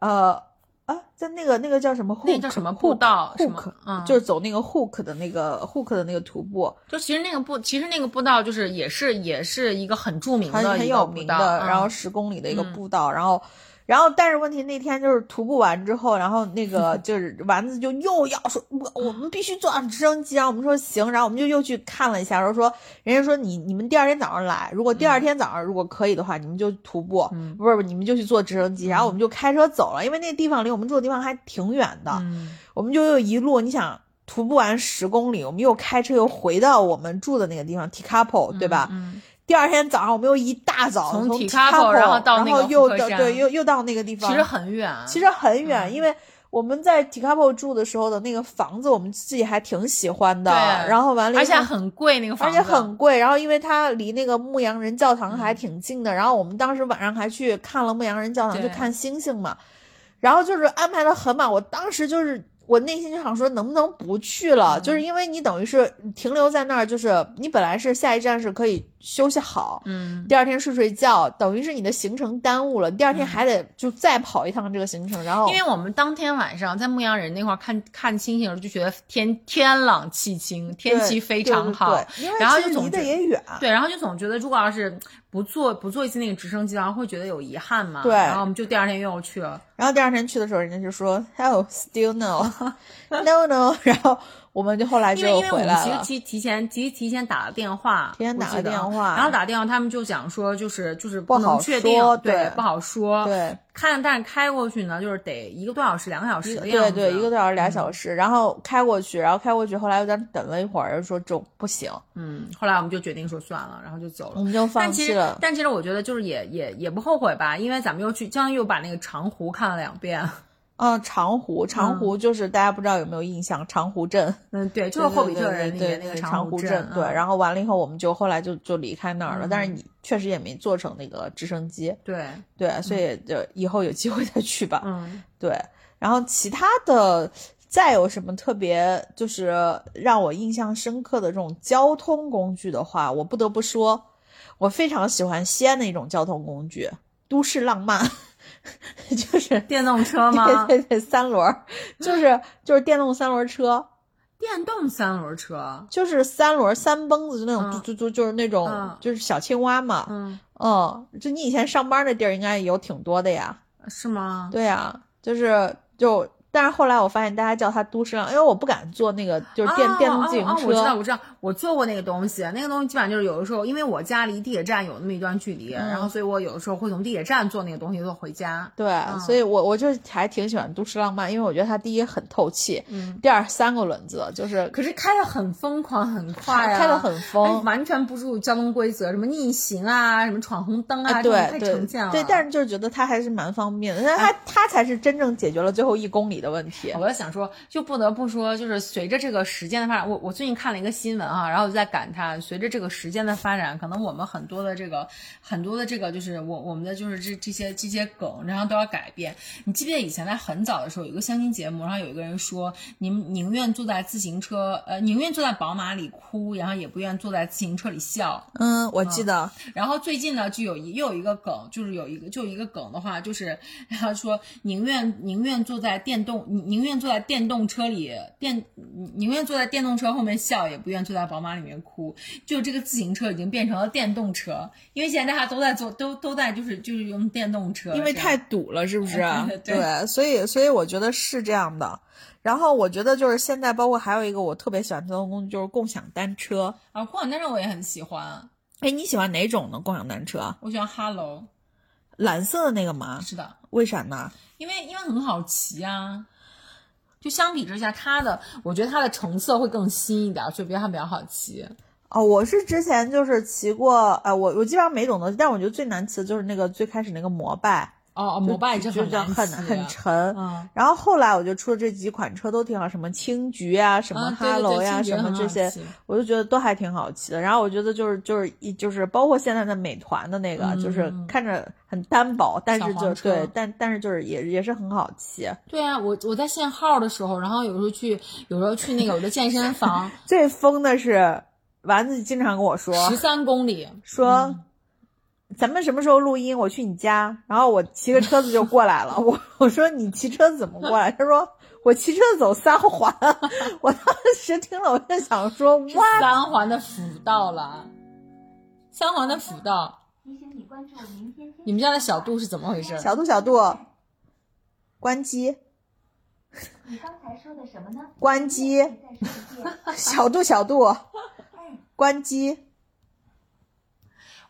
B: 呃啊，在那个那个叫什么 hook
A: 那叫什么步道什么
B: hook，
A: 嗯
B: 就是走那个 hook 的那个 hook 的那个徒步，
A: 就其实那个步，其实那个步道就是也是也是一个很著名的
B: 很有名的，然后
A: 嗯
B: 十公里的一个
A: 嗯
B: 步道，然后。然后，但是问题那天就是徒步完之后，然后那个就是丸子就又要说，我我们必须坐上直升机，然后我们说行，然后我们就又去看了一下，然后说人家说你你们第二天早上来，如果第二天早上如果可以的话，你们就徒步，
A: 嗯。
B: 不是不是你们就去坐直升机，然后我们就开车走了，因为那地方离我们住的地方还挺远的，
A: 嗯。
B: 我们就又一路，你想徒步完十公里，我们又开车又回到我们住的那个地方 Tikapo，对吧？
A: 嗯，
B: 第二天早上，我们又一大早
A: 从
B: 从
A: Tikapo 然后到那个
B: 然后又到对又又到那个地方，
A: 其实很远，
B: 其实很远，
A: 嗯
B: 因为我们在 Tikapo 住的时候的那个房子，我们自己还挺喜欢的。
A: 对
B: 然后完了
A: 而且很贵那个房子，
B: 而且很贵，然后因为它离那个牧羊人教堂还
A: 嗯
B: 挺近的，然后我们当时晚上还去看了牧羊人教堂，
A: 对
B: 就看星星嘛，然后就是安排的很满，我当时就是。我内心就想说，能不能不去了？
A: 嗯
B: 就是因为你等于是停留在那儿，就是你本来是下一站是可以休息好，
A: 嗯，
B: 第二天睡睡觉，等于是你的行程耽误了，第二天还得就再跑一趟这个行程，然后
A: 因为我们当天晚上在牧羊人那块儿看看星星就觉得天天朗气清，天气非常好，然后就总觉
B: 离得也远，
A: 对，然后就总觉得如果要是不坐不坐一次那个直升机，然后会觉得有遗憾嘛。
B: 对
A: 然后我们就第二天又要去了。
B: 然后第二天去的时候，人家就说 “Hell, still no, no no”，然后我们就后来就
A: 因为因为我们其实
B: 回来了。
A: 提提前提提前打了电话，
B: 提前打了电话
A: 然后打电话他们就讲说就是就是
B: 不好
A: 能确定，对
B: 对
A: 不好说。
B: 对
A: 看但是开过去呢，就是得一个多小时两个小时的样
B: 对
A: 子。
B: 对对，一个多小时俩小
A: 时。
B: 时，然后开过去，然后开过去，后来有点等了一会儿，说这不行，
A: 嗯，后来我们就决定说算了，然后就走了。
B: 我们就放
A: 但其实。但其实我觉得就是也也也不后悔吧，因为咱们又去，相当于又把那个长湖看了两遍。
B: 嗯，长湖，长湖就是大家不知道有没有印象，长湖镇。
A: 嗯，对，就是霍比特人里
B: 对
A: 面那个
B: 长
A: 湖
B: 镇，对。
A: 嗯
B: 然后完了以后，我们就后来就就离开那儿了，
A: 嗯
B: 但是你确实也没坐成那个直升机，
A: 对，
B: 对，所以就以后有机会再去吧。
A: 嗯，
B: 对，然后其他的再有什么特别就是让我印象深刻的这种交通工具的话，我不得不说，我非常喜欢西安的一种交通工具——都市浪漫，就是
A: 电动车吗？
B: 对对对，三轮儿，就是就是电动三轮车。
A: 电动三轮车。
B: 就是三轮儿三蹦子，就那种
A: 嗯
B: 就就就就是那种、
A: 嗯
B: 就是小青蛙嘛，
A: 嗯，
B: 嗯，就你以前上班的地儿应该有挺多的呀，
A: 是吗？
B: 对呀，就是就，但是后来我发现大家叫它都市浪，因为我不敢坐那个就是电、
A: 哦
B: 电动自行车，
A: 哦哦我知道，我知道，我坐过那个东西。那个东西基本上就是有的时候，因为我家离地铁站有那么一段距离，
B: 嗯
A: 然后所以我有的时候会从地铁站坐那个东西坐回家。
B: 对，
A: 嗯
B: 所以我我就还挺喜欢都市浪漫，因为我觉得它第一很透气，
A: 嗯，
B: 第二三个轮子就是
A: 可是开的很疯狂，很快啊，
B: 开的很
A: 哎
B: 疯。
A: 完全不入交通规则，什么逆行啊，什么闯红灯啊，太
B: 对对
A: 常见了。
B: 对，但是就是觉得它还是蛮方便的，但它它才是真正解决了最后一公里的的问题。
A: 我在想说，就不得不说，就是随着这个时间的发展，我我最近看了一个新闻啊，然后我就在感叹，随着这个时间的发展，可能我们很多的这个很多的这个就是我我们的就是这这些这些梗，然后都要改变。你记不记得以前在很早的时候有一个相亲节目，然后有一个人说，你们宁愿坐在自行车，呃，宁愿坐在宝马里哭，然后也不愿坐在自行车里笑。
B: 嗯，我记得。
A: 然后最近呢，就有一又有一个梗，就是有一个就一个梗的话，就是 然后说宁愿宁愿坐在电动宁愿坐在电动车里电宁愿坐在电动车后面笑，也不愿坐在宝马里面哭。就这个自行车已经变成了电动车，因为现在大家都在坐，都都在就是就是用电动车，
B: 因为太堵了，是不是？
A: 对，
B: 所以所以我觉得是这样的。然后我觉得就是现在，包括还有一个我特别喜欢交通工具，就是共享单车
A: 啊，共享单车我也很喜欢。
B: 哎，你喜欢哪种呢？共享单车？
A: 我喜欢 Hello，
B: 蓝色的那个吗？
A: 是的。
B: 为啥呢？
A: 因为因为很好骑啊。就相比之下，它的我觉得它的成色会更新一点，所以比它比较好骑。
B: 哦，我是之前就是骑过，呃，我我基本上每种都，但我觉得最难骑的就是那个最开始那个摩拜。
A: 哦，摩拜
B: 就
A: 很
B: 很很沉，然后后来我就出了这几款车都挺好，什么青桔啊，什么哈喽呀，什么这些，我就觉得都还挺好骑的。然后我觉得就是就是一就是包括现在的美团的那个，就是看着很单薄，但是就对，但但是就是也也是很好骑。
A: 对啊，我我在限号的时候，然后有时候去有时候去那个我的健身房，
B: 最疯的是丸子经常跟我说
A: 十三公里，
B: 说。咱们什么时候录音？我去你家，然后我骑个车子就过来了。我我说你骑车子怎么过来？他说我骑车子走三环。我当时听了，我就想说哇，
A: 三环的辅道了，三环的辅道。提醒你关注明天。你们家的小度是怎么回事？
B: 小度小度，关机。
C: 你刚才说的什么呢？
B: 关机。小度小度，关机。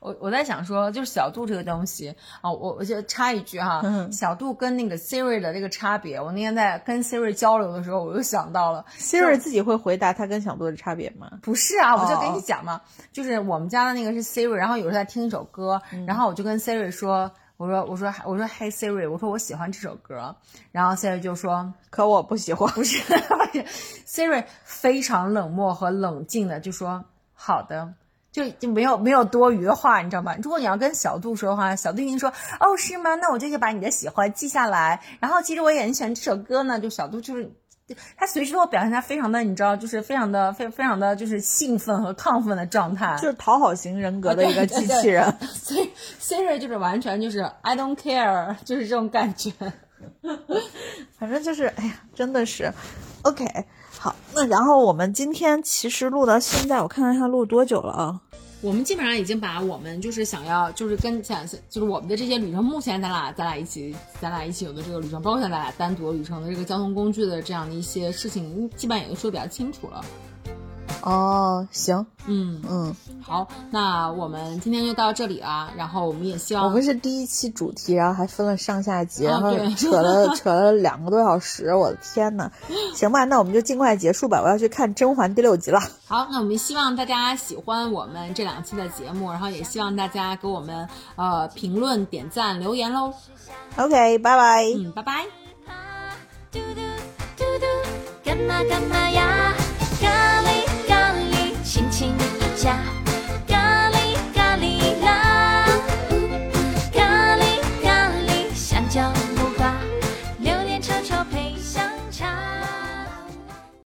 A: 我我在想说，就是小度这个东西啊，我我就插一句哈，小度跟那个 Siri 的这个差别，我那天在跟 Siri 交流的时候，我又想到了
B: ，Siri 自己会回答它跟小度的差别吗？
A: 不是啊，我就跟你讲嘛，就是我们家的那个是 Siri，然后有时候在听一首歌，然后我就跟 Siri 说，我说我说我说 Hey Siri，我说我喜欢这首歌，然后 Siri 就说，
B: 可我不喜欢，
A: 不是，Siri 非常冷漠和冷静的就说好的。就就没有没有多余的话，你知道吗？如果你要跟小度说的话，小度一定说哦是吗？那我就把你的喜欢记下来。然后其实我也很喜欢这首歌呢。就小度就是他随时都表现他非常的，你知道，就是非常的非非常的就是兴奋和亢奋的状态，
B: 就是讨好型人格的一个机器人。
A: 所以 Siri 就是完全就是 I don't care，就是这种感觉。
B: 反正就是哎呀，真的是 OK。好，那然后我们今天其实录到现在，我看看一下录多久了啊？
A: 我们基本上已经把我们就是想要，就是跟想就是我们的这些旅程，目前咱俩咱俩一起咱俩一起有的这个旅程，包括咱俩单独旅程的这个交通工具的这样的一些事情，基本上也都说比较清楚了。
B: 哦，行，
A: 嗯
B: 嗯，
A: 好，那我们今天就到这里了。然后我们也希望
B: 我们是第一期主题，然后还分了上下集，然后扯了 扯了两个多小时，我的天呐！行吧，那我们就尽快结束吧，我要去看《甄嬛》第六集了。
A: 好，那我们希望大家喜欢我们这两期的节目，然后也希望大家给我们呃评论、点赞、留言喽。
B: OK，拜拜。
A: 嗯，拜拜。